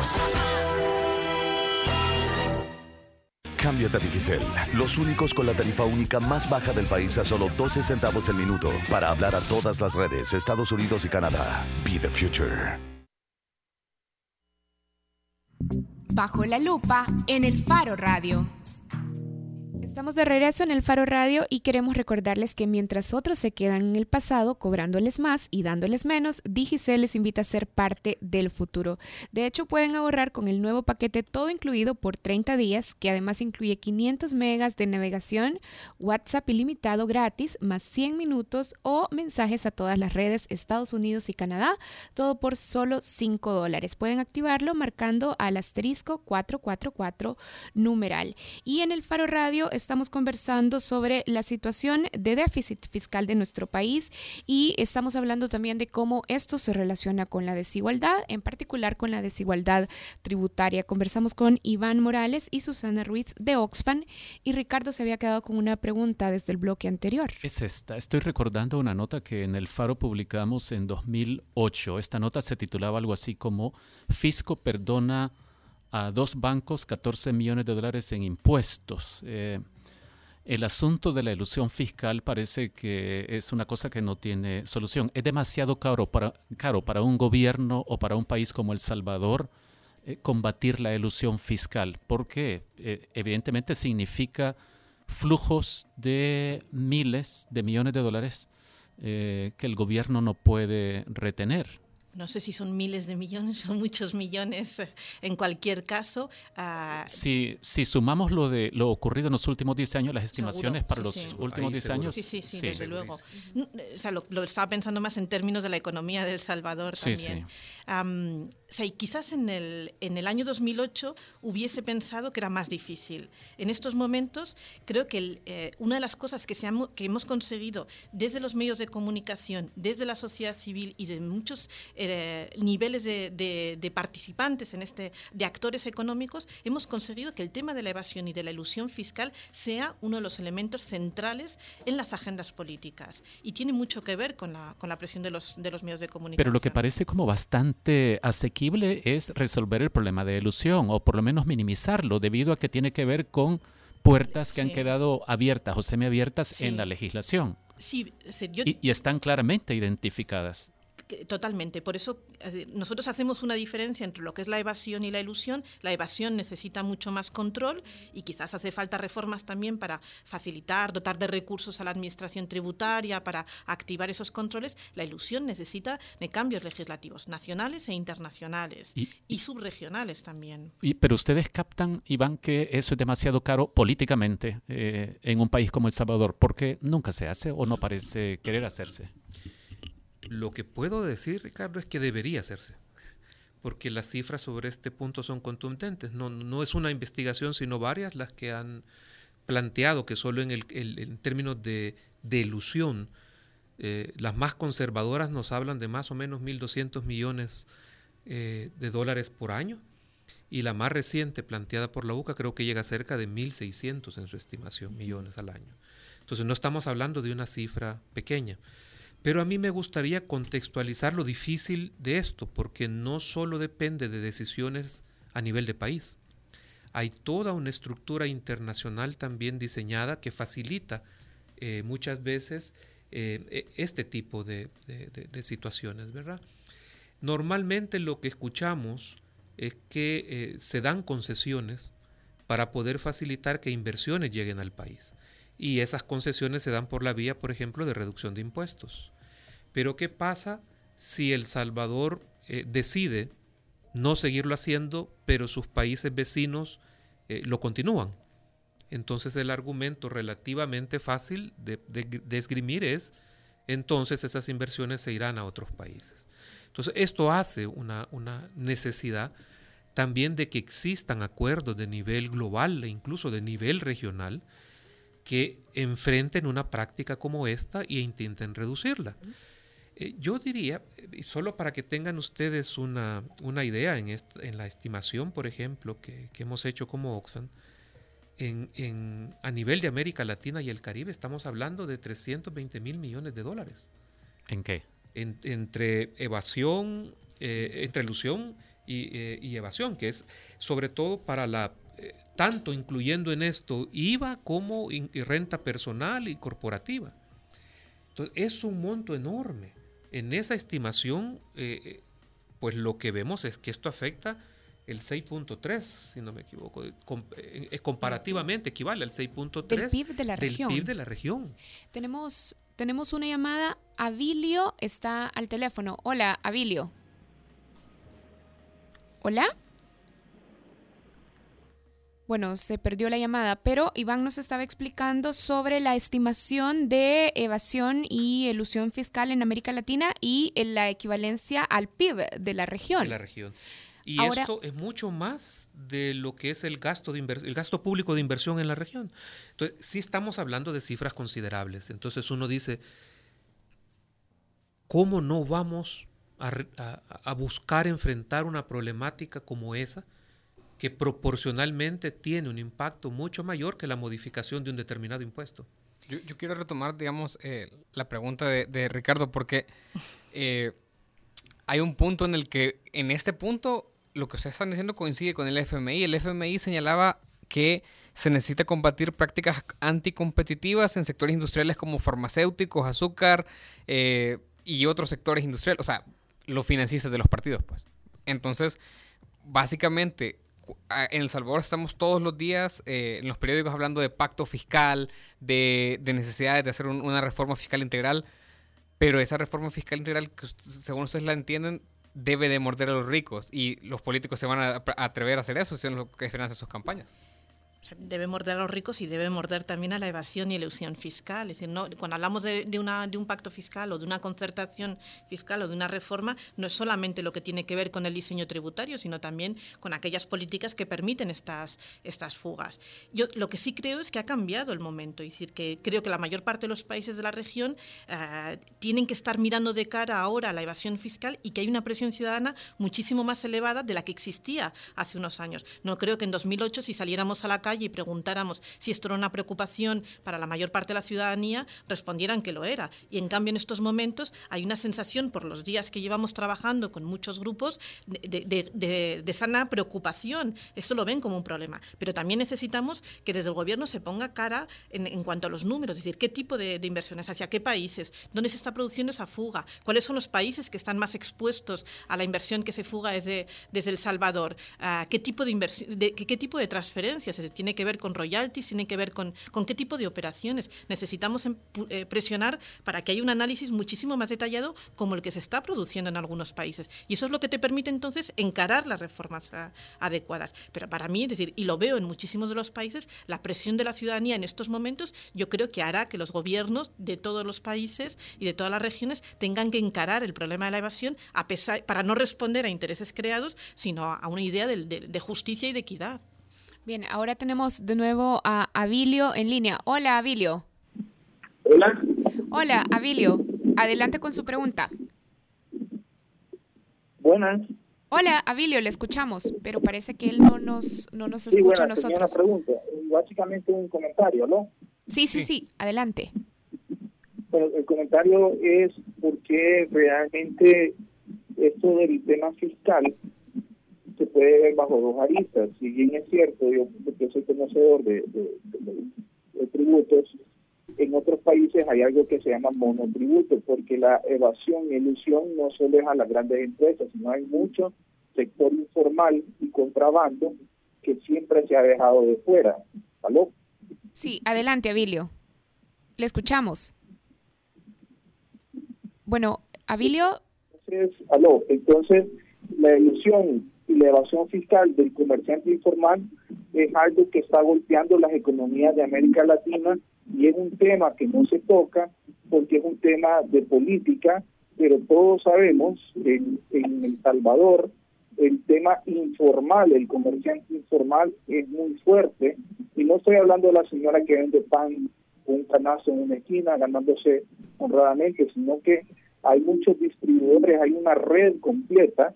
Cámbiate a Digicel, los únicos con la tarifa única más baja del país a solo 12 centavos el minuto para hablar a todas las redes Estados Unidos y Canadá. Be the future. Bajo la lupa en el Faro Radio. Estamos de regreso en el Faro Radio y queremos recordarles que mientras otros se quedan en el pasado cobrándoles más y dándoles menos, Digicel les invita a ser parte del futuro. De hecho, pueden ahorrar con el nuevo paquete todo incluido por 30 días, que además incluye 500 megas de navegación, WhatsApp ilimitado gratis, más 100 minutos o mensajes a todas las redes Estados Unidos y Canadá, todo por solo 5 dólares. Pueden activarlo marcando al asterisco 444 numeral. Y en el Faro Radio estamos conversando sobre la situación de déficit fiscal de nuestro país y estamos hablando también de cómo esto se relaciona con la desigualdad, en particular con la desigualdad tributaria. Conversamos con Iván Morales y Susana Ruiz de Oxfam y Ricardo se había quedado con una pregunta desde el bloque anterior. Es esta. Estoy recordando una nota que en el Faro publicamos en 2008. Esta nota se titulaba algo así como Fisco perdona a dos bancos 14 millones de dólares en impuestos. Eh, el asunto de la ilusión fiscal parece que es una cosa que no tiene solución. Es demasiado caro para, caro para un gobierno o para un país como El Salvador eh, combatir la ilusión fiscal, porque eh, evidentemente significa flujos de miles de millones de dólares que el gobierno no puede retener no sé si son miles de millones o muchos millones eh, en cualquier caso. Uh, si, si sumamos lo de lo ocurrido en los últimos 10 años, las estimaciones para los últimos 10 años. Sí, sí, sí, desde luego. O sea, lo, estaba pensando más en términos de la economía del Salvador también. Um, o sea, y quizás en el, en el año 2008 hubiese pensado que era más difícil. En estos momentos, creo que el, eh, una de las cosas que, se que hemos conseguido desde los medios de comunicación, desde la sociedad civil y de muchos eh, niveles de, participantes en este, de actores económicos, hemos conseguido que el tema de la evasión y de la ilusión fiscal sea uno de los elementos centrales en las agendas políticas. Y tiene mucho que ver con la, con la presión de los, de los medios de comunicación. Pero lo que parece como bastante asequible es resolver el problema de ilusión, o por lo menos minimizarlo, debido a que tiene que ver con puertas que han quedado abiertas o semiabiertas en la legislación. Sí, y, están claramente identificadas. Totalmente. Por eso eh, nosotros hacemos una diferencia entre lo que es la evasión y la ilusión. La evasión necesita mucho más control y quizás hace falta reformas también para facilitar, dotar de recursos a la administración tributaria, para activar esos controles. La ilusión necesita de cambios legislativos nacionales e internacionales y, subregionales también. Y, pero ustedes captan, Iván, que eso es demasiado caro políticamente eh, en un país como El Salvador, porque nunca se hace o no parece querer hacerse. Lo que puedo decir, Ricardo, es que debería hacerse, porque las cifras sobre este punto son contundentes. No, no es una investigación, sino varias las que han planteado que solo en, el, en términos de, de ilusión, eh, las más conservadoras nos hablan de más o menos 1.200 millones eh, de dólares por año y la más reciente planteada por la UCA creo que llega cerca de 1.600 en su estimación millones al año. Entonces no estamos hablando de una cifra pequeña. Pero a mí me gustaría contextualizar lo difícil de esto, porque no solo depende de decisiones a nivel de país. Hay toda una estructura internacional también diseñada que facilita eh, muchas veces e, este tipo de, situaciones, ¿verdad? Normalmente lo que escuchamos es que se dan concesiones para poder facilitar que inversiones lleguen al país. Y esas concesiones se dan por la vía, por ejemplo, de reducción de impuestos. Pero ¿qué pasa si El Salvador eh, decide no seguirlo haciendo, pero sus países vecinos eh, lo continúan? Entonces el argumento relativamente fácil de, esgrimir es, entonces esas inversiones se irán a otros países. Entonces esto hace una, una necesidad también de que existan acuerdos de nivel global e incluso de nivel regional que enfrenten una práctica como esta e intenten reducirla. Eh, yo diría, solo para que tengan ustedes una, idea en, en, la estimación, por ejemplo, que, hemos hecho como Oxfam, en, a nivel de América Latina y el Caribe estamos hablando de 320 mil millones de dólares. ¿En qué? entre evasión, eh, entre ilusión eh, y, evasión, que es sobre todo para la, eh, tanto incluyendo en esto IVA como renta personal y corporativa. Entonces, es un monto enorme. En esa estimación, eh, pues lo que vemos es que esto afecta el 6.3, si no me equivoco, comparativamente equivale al 6.3 del PIB de la región. PIB de la región. Tenemos, tenemos una llamada. Avilio está al teléfono. Hola, Avilio. Hola. Bueno, se perdió la llamada, pero Iván nos estaba explicando sobre la estimación de evasión y elusión fiscal en América Latina y la equivalencia al PIB de la región. De la región. Y esto es mucho más de lo que es el gasto, de el gasto público de inversión en la región. Entonces, sí estamos hablando de cifras considerables. Entonces uno dice, ¿cómo no vamos a, buscar enfrentar una problemática como esa, que proporcionalmente tiene un impacto mucho mayor que la modificación de un determinado impuesto. Yo, quiero retomar, digamos, eh, la pregunta de, Ricardo, porque eh, hay un punto en el que, en este punto, lo que ustedes están diciendo coincide con el FMI. El FMI señalaba que se necesita combatir prácticas anticompetitivas en sectores industriales como farmacéuticos, azúcar eh, y otros sectores industriales. O sea, los financistas de los partidos, pues. Entonces, básicamente, en El Salvador estamos todos los días eh, en los periódicos hablando de pacto fiscal, de, de necesidades de hacer una reforma fiscal integral, pero esa reforma fiscal integral, que según ustedes la entienden, debe de morder a los ricos y los políticos se van a, atrever a hacer eso, si es lo que financian sus campañas debe morder a los ricos y debe morder también a la evasión y ilusión fiscal. Es decir, no, cuando hablamos de, una, de un pacto fiscal o de una concertación fiscal o de una reforma, no es solamente lo que tiene que ver con el diseño tributario, sino también con aquellas políticas que permiten estas, estas fugas. Yo lo que sí creo es que ha cambiado el momento. Es decir, que creo que la mayor parte de los países de la región eh, tienen que estar mirando de cara ahora a la evasión fiscal y que hay una presión ciudadana muchísimo más elevada de la que existía hace unos años. No creo que en 2008, si saliéramos a la calle, y preguntáramos si esto era una preocupación para la mayor parte de la ciudadanía, respondieran que lo era. Y en cambio en estos momentos hay una sensación por los días que llevamos trabajando con muchos grupos de, sana preocupación. Esto lo ven como un problema. Pero también necesitamos que desde el gobierno se ponga cara en, cuanto a los números, es decir, qué tipo de, inversiones, hacia qué países, dónde se está produciendo esa fuga, cuáles son los países que están más expuestos a la inversión que se fuga desde, desde El Salvador, qué tipo de, de qué, tipo de transferencias se tiene que ver con royalties, tiene que ver con, con qué tipo de operaciones. Necesitamos em, eh, presionar para que haya un análisis muchísimo más detallado como el que se está produciendo en algunos países. Y eso es lo que te permite entonces encarar las reformas ah, adecuadas. Pero para mí, es decir, y lo veo en muchísimos de los países, la presión de la ciudadanía en estos momentos yo creo que hará que los gobiernos de todos los países y de todas las regiones tengan que encarar el problema de la evasión a pesar, para no responder a intereses creados, sino a una idea de justicia y de equidad. Bien, ahora tenemos de nuevo a Avilio en línea. Hola, Avilio. Hola. Hola, Avilio. Adelante con su pregunta. Buenas. Hola, Avilio, le escuchamos, pero parece que él no nos, no nos escucha a nosotros. Una pregunta, básicamente un comentario, ¿no? Sí, sí, sí, adelante. Bueno, el comentario es porque realmente esto del tema fiscal se puede ver bajo dos aristas. Si bien es cierto, yo, soy conocedor de, de, tributos, en otros países hay algo que se llama monotributo, porque la evasión y ilusión no solo es a las grandes empresas, sino hay mucho sector informal y contrabando que siempre se ha dejado de fuera. ¿Aló? Sí, adelante, Avilio. Le escuchamos. Bueno, Avilio. Entonces, aló, entonces la ilusión y la evasión fiscal del comerciante informal es algo que está golpeando las economías de América Latina y es un tema que no se toca porque es un tema de política, pero todos sabemos en, en El Salvador el tema informal, el comerciante informal es muy fuerte. Y no estoy hablando de la señora que vende pan un canazo en una esquina ganándose honradamente, sino que hay muchos distribuidores, hay una red completa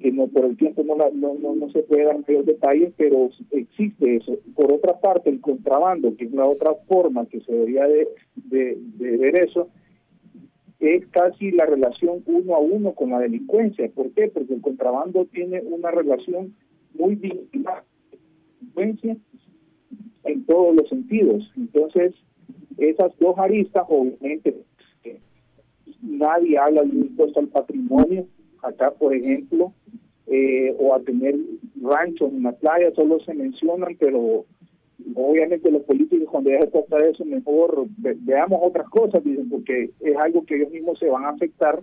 que no por el tiempo no, no, no, se puede dar mayor detalles, pero existe eso. Por otra parte, el contrabando, que es una otra forma que se debería de, de, ver eso, es casi la relación uno a uno con la delincuencia. ¿Por qué? Porque el contrabando tiene una relación muy vinculada delincuencia en todos los sentidos. Entonces, esas dos aristas, obviamente, nadie habla de un impuesto al patrimonio. Acá, por ejemplo, eh, o a tener ranchos en la playa, solo se mencionan, pero obviamente los políticos cuando ya se trata de eso, mejor veamos otras cosas, dicen, porque es algo que ellos mismos se van a afectar,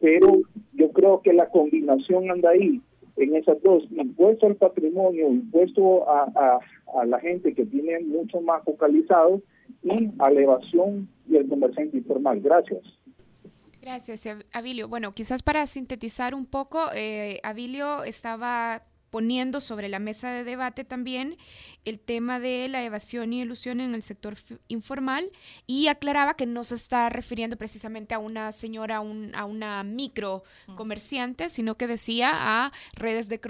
pero yo creo que la combinación anda ahí, en esas dos, impuesto al patrimonio, impuesto a, a, la gente que tiene mucho más focalizado y a la evasión y el comerciante informal. Gracias. Gracias, Avilio. Bueno, quizás para sintetizar un poco, eh, Avilio estaba poniendo sobre la mesa de debate también el tema de la evasión y ilusión en el sector informal y aclaraba que no se está refiriendo precisamente a una señora, a una micro comerciante, sino que decía a redes de,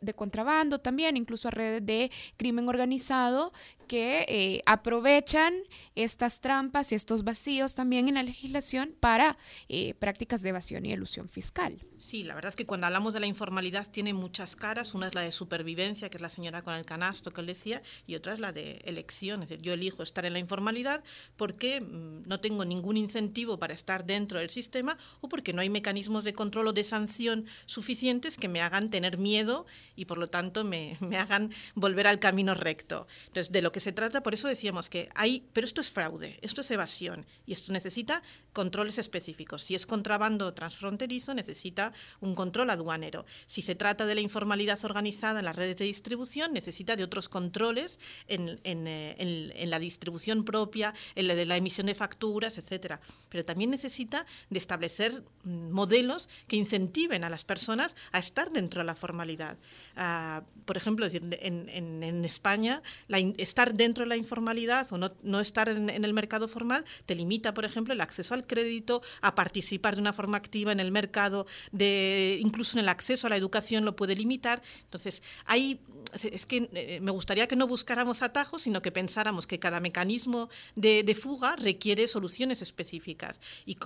de contrabando también, incluso a redes de crimen organizado que eh, aprovechan estas trampas y estos vacíos también en la legislación para eh, prácticas de evasión y elusión fiscal. Sí, la verdad es que cuando hablamos de la informalidad tiene muchas caras. Una es la de supervivencia, que es la señora con el canasto que él decía, y otra es la de elección. Es decir, yo elijo estar en la informalidad porque mm, no tengo ningún incentivo para estar dentro del sistema o porque no hay mecanismos de control o de sanción suficientes que me hagan tener miedo y por lo tanto me, me hagan volver al camino recto. Entonces, de lo que se trata, por eso decíamos que hay, pero esto es fraude, esto es evasión y esto necesita controles específicos. Si es contrabando transfronterizo, necesita un control aduanero. Si se trata de la informalidad organizada en las redes de distribución, necesita de otros controles en, en, la distribución propia, en la, de la emisión de facturas, etcétera. Pero también necesita de establecer mm, modelos que incentiven a las personas a estar dentro de la formalidad. Ah, por ejemplo, en, España, la, estar dentro de la informalidad o no, estar en, el mercado formal te limita, por ejemplo, el acceso al crédito, a participar de una forma activa en el mercado, de, incluso en el acceso a la educación lo puede limitar. Entonces, hay es que eh, me gustaría que no buscáramos atajos, sino que pensáramos que cada mecanismo de, fuga requiere soluciones específicas y,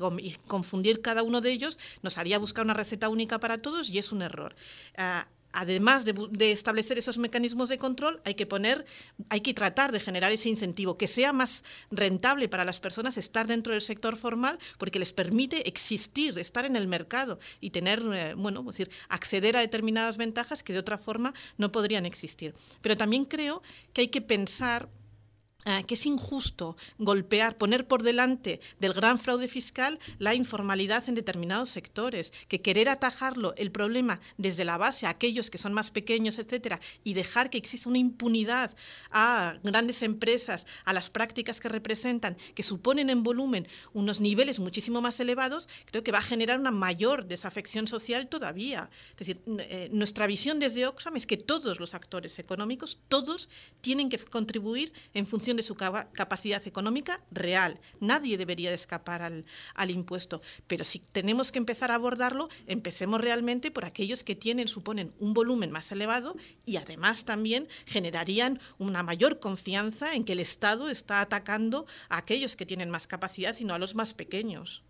confundir cada uno de ellos nos haría buscar una receta única para todos y es un error. Ah, además de, establecer esos mecanismos de control, hay que poner, hay que tratar de generar ese incentivo, que sea más rentable para las personas estar dentro del sector formal, porque les permite existir, estar en el mercado y tener, eh, bueno, decir, acceder a determinadas ventajas que de otra forma no podrían existir. Pero también creo que hay que pensar Ah, que es injusto golpear, poner por delante del gran fraude fiscal la informalidad en determinados sectores, que querer atajarlo, el problema desde la base a aquellos que son más pequeños, etcétera, y dejar que exista una impunidad a grandes empresas, a las prácticas que representan, que suponen en volumen unos niveles muchísimo más elevados, creo que va a generar una mayor desafección social todavía. Es decir, eh, nuestra visión desde Oxfam es que todos los actores económicos, todos tienen que contribuir en función de su capacidad económica real. Nadie debería de escapar al, al, impuesto. Pero si tenemos que empezar a abordarlo, empecemos realmente por aquellos que tienen, suponen un volumen más elevado y además también generarían una mayor confianza en que el Estado está atacando a aquellos que tienen más capacidad y no a los más pequeños.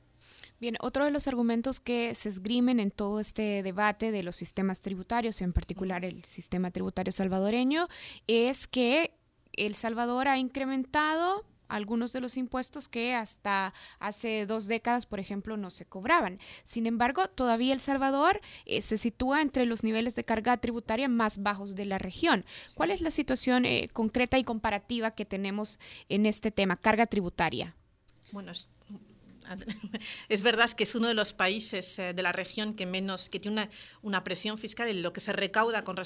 Bien, otro de los argumentos que se esgrimen en todo este debate de los sistemas tributarios, en particular el sistema tributario salvadoreño, es que el Salvador ha incrementado algunos de los impuestos que hasta hace dos décadas, por ejemplo, no se cobraban. Sin embargo, todavía El Salvador eh, se sitúa entre los niveles de carga tributaria más bajos de la región. ¿Cuál es la situación eh, concreta y comparativa que tenemos en este tema, carga tributaria? Bueno, es verdad que es uno de los países eh, de la región que menos que tiene una, una presión fiscal en lo que se recauda con,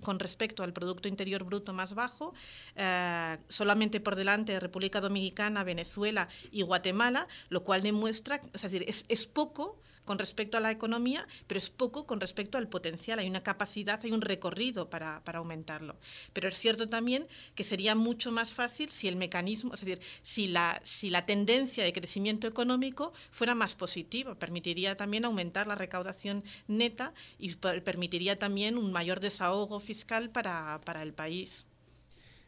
con respecto al Producto Interior Bruto más bajo, eh, solamente por delante de República Dominicana, Venezuela y Guatemala, lo cual demuestra, es decir, es, es poco con respecto a la economía, pero es poco con respecto al potencial. Hay una capacidad, hay un recorrido para, para aumentarlo. Pero es cierto también que sería mucho más fácil si el mecanismo, es decir, si la, si la tendencia de crecimiento económico fuera más positiva, permitiría también aumentar la recaudación neta y permitiría también un mayor desahogo fiscal para, para el país.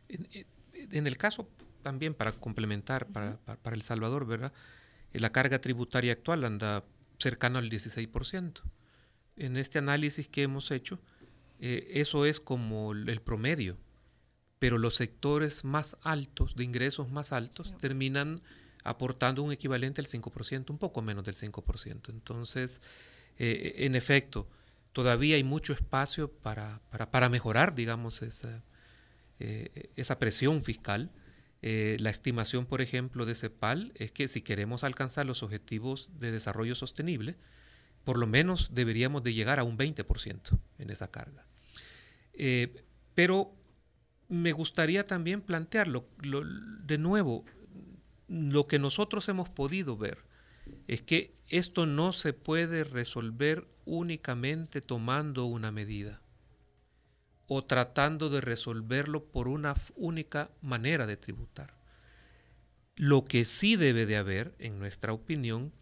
En, el caso también, para complementar, para, para, para El Salvador, ¿verdad? La carga tributaria actual anda cercano al 16%. En este análisis que hemos hecho, eh, eso es como el promedio, pero los sectores más altos, de ingresos más altos, terminan aportando un equivalente al 5%, un poco menos del 5%. Entonces, eh, en efecto, todavía hay mucho espacio para, para, mejorar, digamos, esa, eh, esa presión fiscal eh, la estimación, por ejemplo, de CEPAL es que si queremos alcanzar los objetivos de desarrollo sostenible, por lo menos deberíamos de llegar a un 20% en esa carga. Pero me gustaría también plantearlo, de nuevo, lo que nosotros hemos podido ver es que esto no se puede resolver únicamente tomando una medida o tratando de resolverlo por una única manera de tributar. Lo que sí debe de haber, en nuestra opinión,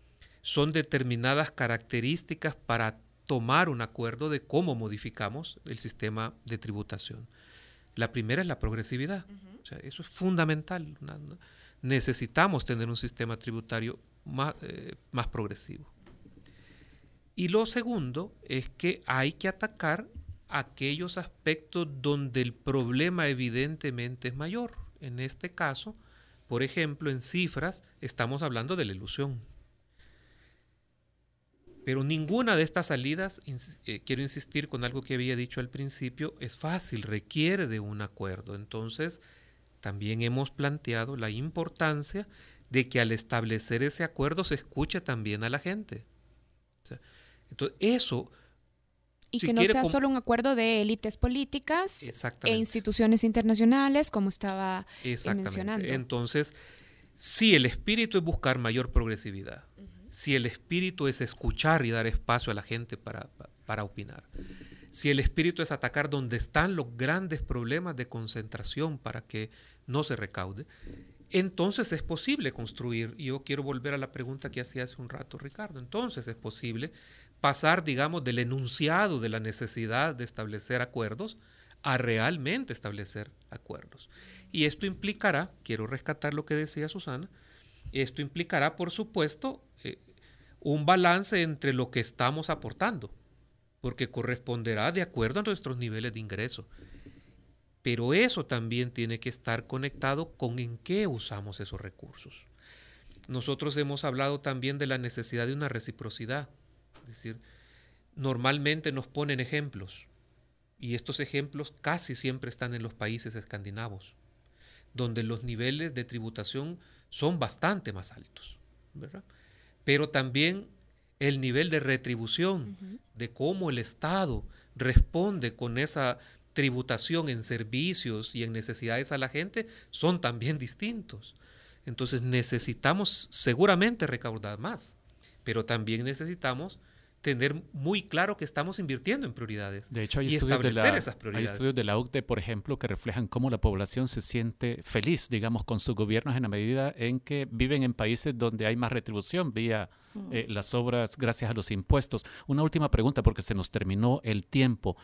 son determinadas características para tomar un acuerdo de cómo modificamos el sistema de tributación. La primera es la progresividad. eso es fundamental. Necesitamos tener un sistema tributario más, eh, más progresivo. Y lo segundo es que hay que atacar aquellos aspectos donde el problema evidentemente es mayor. En este caso, por ejemplo, en cifras estamos hablando de la ilusión. Pero ninguna de estas salidas, eh, quiero insistir con algo que había dicho al principio, es fácil, requiere de un acuerdo. Entonces, también hemos planteado la importancia de que al establecer ese acuerdo se escuche también a la gente. entonces, eso y que no sea solo un acuerdo de élites políticas e instituciones internacionales, como estaba mencionando. Entonces, si el espíritu es buscar mayor progresividad, si el espíritu es escuchar y dar espacio a la gente para, para opinar, si el espíritu es atacar donde están los grandes problemas de concentración para que no se recaude, entonces es posible construir, y yo quiero volver a la pregunta que hacía hace un rato Ricardo, entonces es posible pasar, digamos, del enunciado de la necesidad de establecer acuerdos a realmente establecer acuerdos. Y esto implicará, quiero rescatar lo que decía Susana, esto implicará, por supuesto, eh, un balance entre lo que estamos aportando, porque corresponderá de acuerdo a nuestros niveles de ingreso. Pero eso también tiene que estar conectado con en qué usamos esos recursos. Nosotros hemos hablado también de la necesidad de una reciprocidad es decir, normalmente nos ponen ejemplos y estos ejemplos casi siempre están en los países escandinavos, donde los niveles de tributación son bastante más altos, Pero también el nivel de retribución, de cómo el Estado responde con esa tributación en servicios y en necesidades a la gente, son también distintos. Entonces necesitamos seguramente recaudar más, pero también necesitamos tener muy claro que estamos invirtiendo en prioridades de hecho, hay y establecer esas prioridades. Hay estudios de la OCDE, por ejemplo, que reflejan cómo la población se siente feliz, digamos, con sus gobiernos en la medida en que viven en países donde hay más retribución vía mm. eh, las obras gracias a los impuestos. Una última pregunta, porque se nos terminó el tiempo.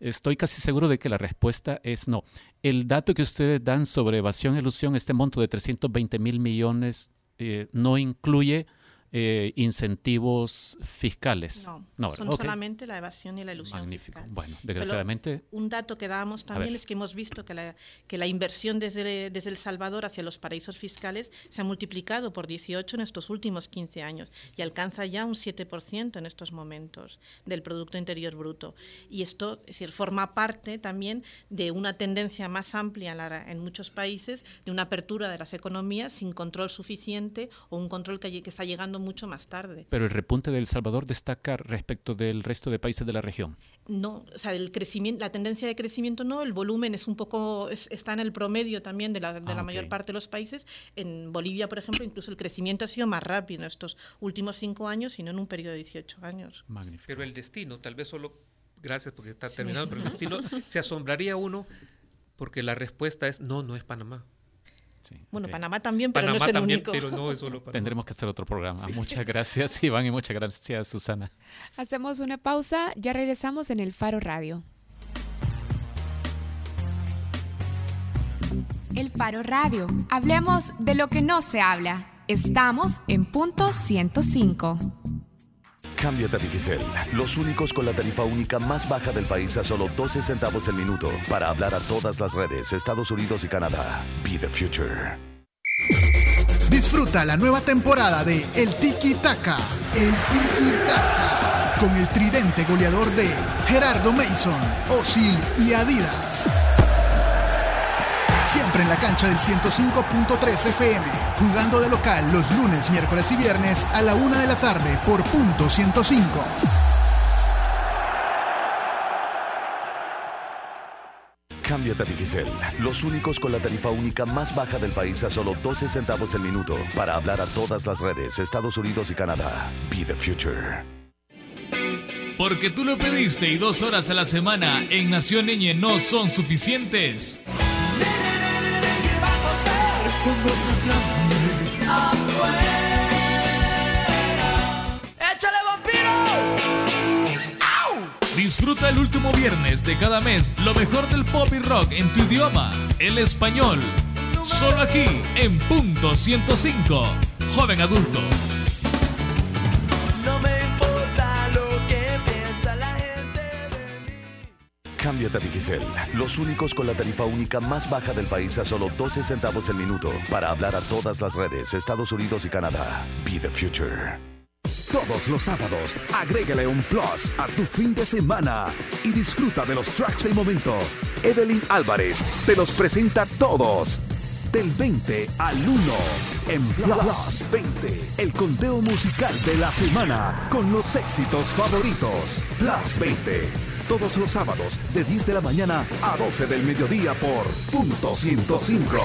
Estoy casi seguro de que la respuesta es no. El dato que ustedes dan sobre evasión e ilusión, este monto de 320 mil millones, eh, no incluye eh, incentivos fiscales. No, No, son ok. solamente la evasión y la ilusión Magnífico. fiscal. Bueno, Solo desgraciadamente, un dato que dábamos también es que hemos visto que la, que la inversión desde, desde El Salvador hacia los paraísos fiscales se ha multiplicado por 18 en estos últimos 15 años y alcanza ya un 7% en estos momentos del Producto Interior Bruto. Y esto es decir, forma parte también de una tendencia más amplia en, la- en muchos países de una apertura de las economías sin control suficiente o un control que, que está llegando mucho más tarde. pero el repunte de El Salvador destaca respecto del resto de países de la región. No, o sea, el crecimiento, la tendencia de crecimiento no, el volumen es un poco, es- está en el promedio también de la, de Ah, la mayor parte de los países. En Bolivia, por ejemplo, incluso el crecimiento ha sido más rápido en estos últimos cinco años, sino en un periodo de 18 años. Magnífico. Pero el destino, tal vez solo, gracias porque está terminado, pero el destino se asombraría uno porque la respuesta es no, no es Panamá. Sí, Bueno. Panamá también, pero no es el también, único. pero no es solo Panamá. Tendremos que hacer otro programa. Muchas gracias, Iván, y muchas gracias, Susana. Hacemos una pausa, ya regresamos en el Faro Radio. El Faro Radio. Hablemos de lo que no se habla. Estamos en punto 105. Cámbiate a Digicel, los únicos con la tarifa única más baja del país a solo 12 centavos el minuto para hablar a todas las redes, Estados Unidos y Canadá. Be the future. Disfruta la nueva temporada de El Tiki Taka. El Tiki Taka. Con el tridente goleador de Gerardo Mason, Osil y Adidas. Siempre en la cancha del 105.3 FM. Jugando de local los lunes, miércoles y viernes a la una de la tarde por punto 105. Cámbiate a Digicel, los únicos con la tarifa única más baja del país a solo 12 centavos el minuto para hablar a todas las redes, Estados Unidos y Canadá. Be the future. Porque tú lo pediste y dos horas a la semana en Nación Niñe no son suficientes. ¡Échale vampiro! Disfruta el último viernes de cada mes lo mejor del pop y rock en tu idioma, el español. Solo aquí en punto 105. Joven adulto. Cámbiate a Digicel, los únicos con la tarifa única más baja del país a solo 12 centavos el minuto para hablar a todas las redes, Estados Unidos y Canadá. Be the future. Todos los sábados, agrégale un plus a tu fin de semana y disfruta de los tracks del momento. Evelyn Álvarez te los presenta todos. Del 20 al 1 en Plus 20, el conteo musical de la semana con los éxitos favoritos. Plus 20, todos los sábados de 10 de la mañana a 12 del mediodía por punto 105.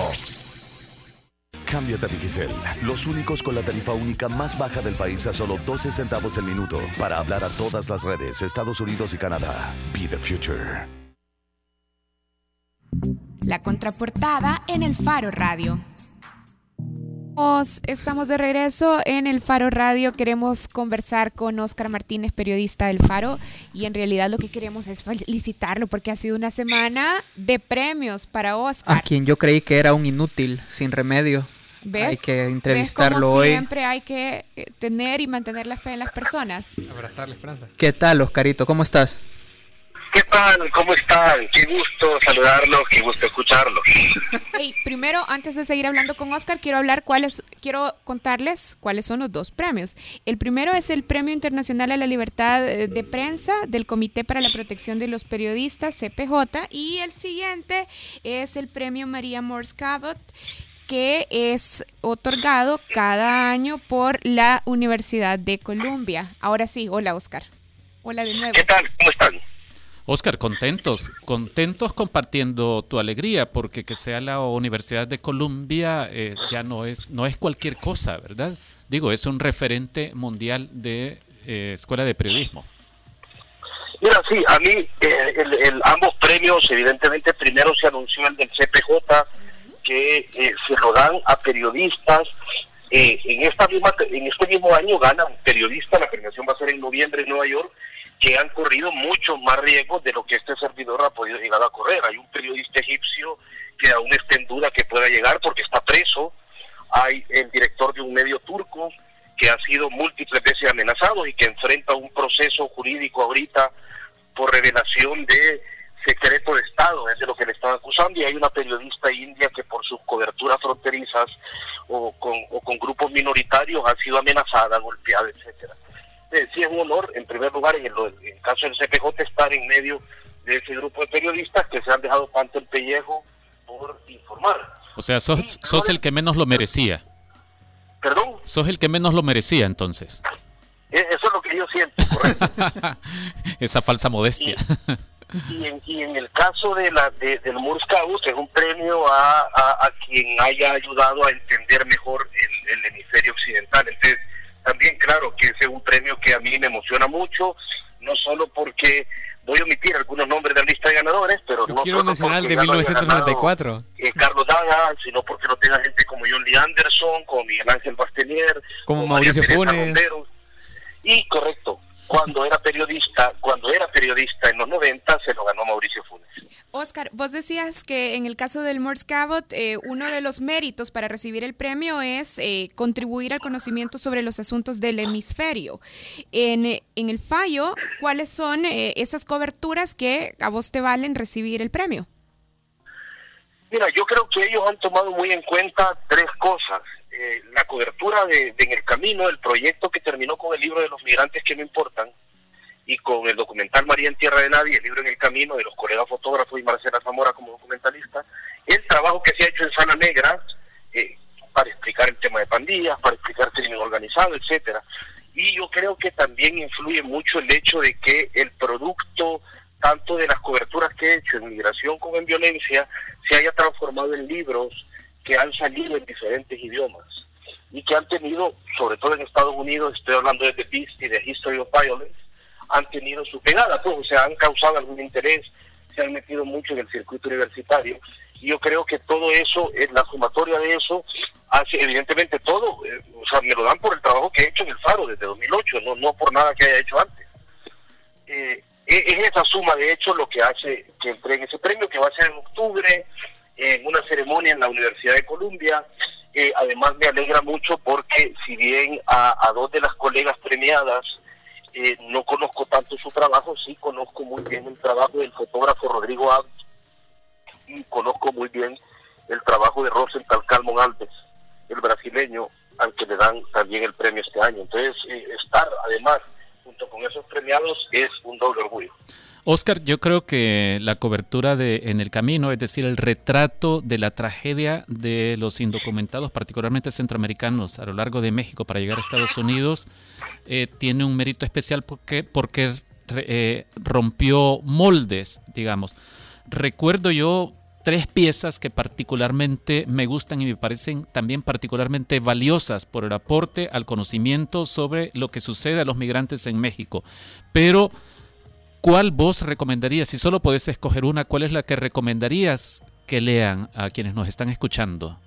Cámbiate a Digicel, los únicos con la tarifa única más baja del país a solo 12 centavos el minuto para hablar a todas las redes, Estados Unidos y Canadá. Be the future. La contraportada en el Faro Radio. Os- Estamos de regreso en el Faro Radio. Queremos conversar con Oscar Martínez, periodista del Faro, y en realidad lo que queremos es felicitarlo porque ha sido una semana de premios para Oscar. A quien yo creí que era un inútil, sin remedio. ¿Ves? Hay que ¿Ves entrevistarlo hoy. siempre hay que eh, tener y mantener la fe en las personas. Abrazar la esperanza. ¿Qué tal, Oscarito? ¿Cómo estás? ¿Qué tal? ¿Cómo están? Qué gusto saludarlos, qué gusto escucharlos. Hey, primero, antes de seguir hablando con Oscar, quiero hablar cuáles, quiero contarles cuáles son los dos premios. El primero es el Premio Internacional a la Libertad eh, de Prensa del Comité para la Protección de los Periodistas, CPJ, y el siguiente es el Premio María Morse Cabot, que es otorgado cada año por la Universidad de Columbia. Ahora sí, hola Oscar. Hola de nuevo. ¿Qué tal? ¿Cómo están? Oscar, contentos, contentos compartiendo tu alegría, porque que sea la Universidad de Columbia eh, ya no es, no es cualquier cosa, ¿verdad? Digo, es un referente mundial de eh, escuela de periodismo. Mira, sí, a mí eh, el- el- ambos premios, evidentemente, primero se anunció el del CPJ, que eh, se lo dan a periodistas. Eh, en esta misma en este mismo año ganan periodistas, la premiación va a ser en noviembre en Nueva York, que han corrido muchos más riesgos de lo que este servidor ha podido llegar a correr. Hay un periodista egipcio que aún está en duda que pueda llegar porque está preso. Hay el director de un medio turco que ha sido múltiples veces amenazado y que enfrenta un proceso jurídico ahorita por revelación de secreto de Estado, es de lo que le están acusando, y hay una periodista india que por sus coberturas fronterizas o con, o con grupos minoritarios ha sido amenazada, golpeada, etcétera. Eh, sí es un honor, en primer lugar, en el, en el caso del CPJ, estar en medio de ese grupo de periodistas que se han dejado tanto el pellejo por informar. O sea, sos, sos el que menos lo merecía. ¿Perdón? Sos el que menos lo merecía entonces. Eh, Eso es lo que yo siento, correcto. Esa falsa modestia. y, en, y en el caso de la de, del Scouts es un premio a, a, a quien haya ayudado a entender mejor el, el hemisferio occidental. Entonces, también claro que ese es un premio que a mí me emociona mucho, no solo porque voy a omitir algunos nombres de la lista de ganadores, pero Yo no quiero mencionar el de ya lo haya ganado, 1994. eh, Carlos Daga, sino porque no tenga gente como John Lee Anderson, como Miguel Ángel Bastenier, Como María Mauricio Funes. Y correcto, cuando era periodista, cuando era periodista en los 90 se lo ganó Mauricio Funes. Oscar, vos decías que en el caso del Morse Cabot, eh, uno de los méritos para recibir el premio es eh, contribuir al conocimiento sobre los asuntos del hemisferio. En, eh, en el fallo, ¿cuáles son eh, esas coberturas que a vos te valen recibir el premio? Mira, yo creo que ellos han tomado muy en cuenta tres cosas. Eh, la cobertura de, En el Camino, el proyecto que terminó con el libro de los migrantes que no importan, y con el documental María en Tierra de Nadie, el libro En el Camino de los colegas fotógrafos y Marcela Zamora como documentalista, el trabajo que se ha hecho en Sana Negra eh, para explicar el tema de pandillas, para explicar crimen organizado, etcétera. Y yo creo que también influye mucho el hecho de que el producto tanto de las coberturas que he hecho en migración como en violencia se haya transformado en libros que han salido en diferentes idiomas y que han tenido, sobre todo en Estados Unidos, estoy hablando de The Beast y de History of Violence, han tenido su pegada, pues, o sea, han causado algún interés, se han metido mucho en el circuito universitario. Yo creo que todo eso, eh, la sumatoria de eso, hace evidentemente todo, eh, o sea, me lo dan por el trabajo que he hecho en el Faro desde 2008, no, no por nada que haya hecho antes. Eh, es es esa suma, de hecho, lo que hace que entreguen ese premio, que va a ser en octubre, en una ceremonia en la Universidad de Columbia. Eh, además, me alegra mucho porque, si bien a, a dos de las colegas premiadas eh, no conozco tanto su trabajo, sí conozco muy bien el trabajo del fotógrafo Rodrigo Abd y conozco muy bien el trabajo de Rosenthal Calmon Alves, el brasileño, al que le dan también el premio este año. Entonces, eh, estar además junto con esos premiados es un doble orgullo. Oscar, yo creo que la cobertura de En el Camino, es decir, el retrato de la tragedia de los indocumentados, particularmente centroamericanos, a lo largo de México para llegar a Estados Unidos, eh, tiene un mérito especial porque, porque eh, rompió moldes, digamos. Recuerdo yo tres piezas que particularmente me gustan y me parecen también particularmente valiosas por el aporte al conocimiento sobre lo que sucede a los migrantes en México. Pero, ¿cuál vos recomendarías? Si solo podés escoger una, ¿cuál es la que recomendarías que lean a quienes nos están escuchando?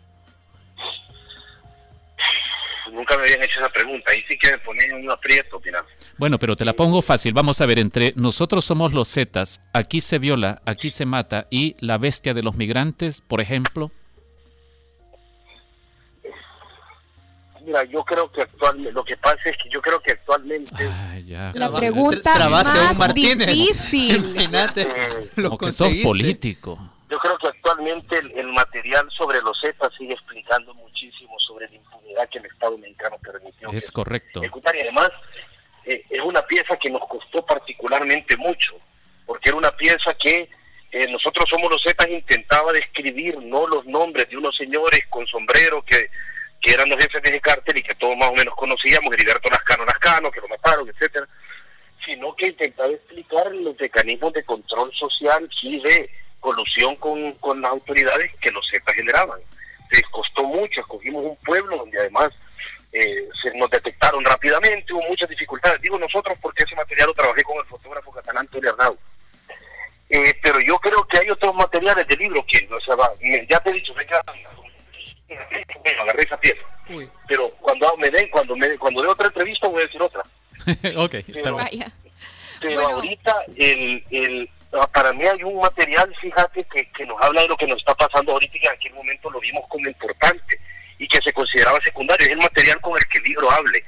Nunca me habían hecho esa pregunta. Ahí sí que me ponen en un aprieto, mira. Bueno, pero te la pongo fácil. Vamos a ver, entre nosotros somos los Zetas, aquí se viola, aquí se mata, y la bestia de los migrantes, por ejemplo. Mira, yo creo que actualmente, lo que pasa es que yo creo que actualmente... La pregunta Trabaste a un más difícil. Imagínate, lo Como que sos político. Yo creo que actualmente el, el material sobre los Zetas sigue explicando muchísimo sobre la impunidad que el Estado mexicano permitió. Es correcto. ejecutar y además eh, es una pieza que nos costó particularmente mucho, porque era una pieza que eh, nosotros somos los Zetas intentaba describir no los nombres de unos señores con sombrero que, que eran los jefes de ese cártel y que todos más o menos conocíamos, Heriberto Lascano Lascano, que lo mataron, etcétera, sino que intentaba explicar los mecanismos de control social y de colusión con, con las autoridades que los Zetas generaban. Les costó mucho, escogimos un pueblo donde además eh, se nos detectaron rápidamente, hubo muchas dificultades. Digo nosotros porque ese material lo trabajé con el fotógrafo catalán Antonio Arnau. Eh, pero yo creo que hay otros materiales de libro que, o sea, va, me- ya te he dicho, venga, bueno, agarré esa pieza. Pero cuando me den, cuando me cuando dé otra entrevista voy a decir otra. ok, está Pero- bien. Vaya. Pero Bueno. ahorita el, el, para mí hay un material, fíjate, que, que nos habla de lo que nos está pasando ahorita y que en aquel momento lo vimos como importante y que se consideraba secundario. Es el material con el que el libro hable.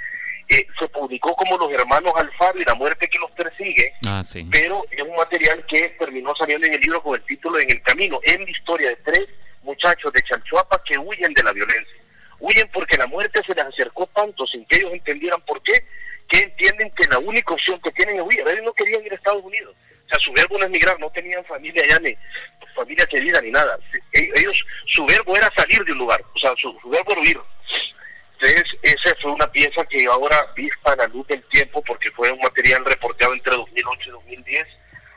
eh, se publicó como los hermanos Alfaro y la muerte que los persigue, Ah, sí. pero es un material que terminó saliendo en el libro con el título En el Camino, en la historia de tres muchachos de Chalchuapa que huyen de la violencia. Huyen porque la muerte se les acercó tanto sin que ellos entendieran por qué, que entienden que la única opción que tienen es huir. Ellos no querían ir a Estados Unidos. O sea, su verbo no es migrar, no tenían familia allá, ni familia querida, ni nada. E- Ellos, su verbo era salir de un lugar, o sea, su, su verbo era huir. Entonces, esa fue una pieza que ahora, vista a la luz del tiempo, porque fue un material reporteado entre 2008 y 2010,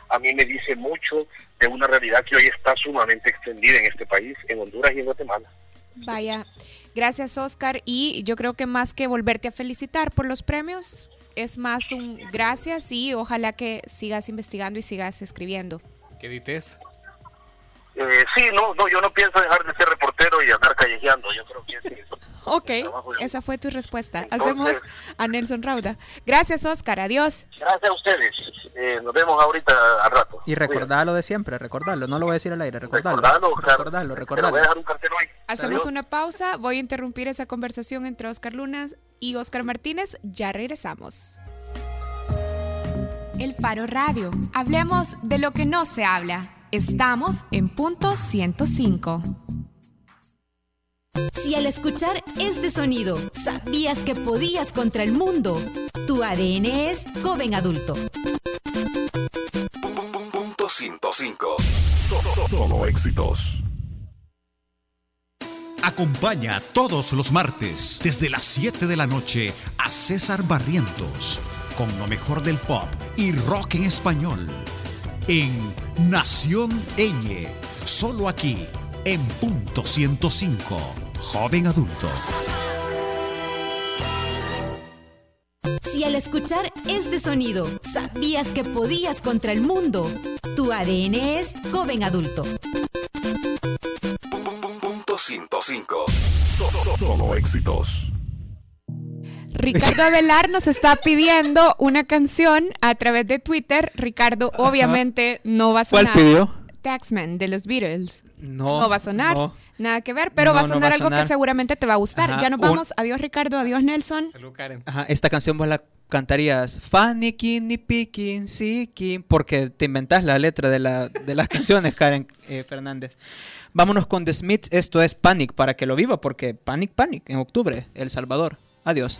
a mí me dice mucho de una realidad que hoy está sumamente extendida en este país, en Honduras y en Guatemala. Vaya, gracias Oscar y yo creo que más que volverte a felicitar por los premios, es más un gracias y ojalá que sigas investigando y sigas escribiendo. ¿Qué edites? Eh, sí, no, no, yo no pienso dejar de ser reportero y andar callejeando, yo creo que sí. Ok, esa fue tu respuesta. Hacemos a Nelson Rauda. Gracias Oscar, adiós. Gracias a ustedes. Eh, nos vemos ahorita al rato. Y recordarlo de siempre, recordarlo. No lo voy a decir al aire, recordarlo. Recordalo, claro. Recordarlo, recordarlo. voy a dejar un cartel hoy. Hacemos una pausa, voy a interrumpir esa conversación entre Oscar Lunas y Oscar Martínez. Ya regresamos. El Faro Radio. Hablemos de lo que no se habla. Estamos en punto 105. Si al escuchar este sonido sabías que podías contra el mundo, tu ADN es joven adulto. Punto 105. So- so- Solo éxitos. Acompaña todos los martes desde las 7 de la noche a César Barrientos con lo mejor del pop y rock en español en Nación Eñe, solo aquí en punto 105, joven adulto. Si al escuchar este sonido sabías que podías contra el mundo, tu ADN es joven adulto. Punto 105. So- so- Solo éxitos. Ricardo Avelar nos está pidiendo una canción a través de Twitter. Ricardo, obviamente, no va a ¿Cuál sonar. pidió? Taxman de los Beatles. No. va a sonar. no. Nada que ver, pero No, va a no sonar va a algo que seguramente te va a gustar. Ajá, Ya nos un- vamos. Adiós, Ricardo. Adiós, Nelson. Ajá, esta canción vos la cantarías Fanny Kini Pikin Sikin porque te inventás la letra de, la, de las canciones, Karen eh, Fernández. Vámonos con The Smiths, esto es Panic para que lo viva porque Panic Panic en octubre, El Salvador. Adiós.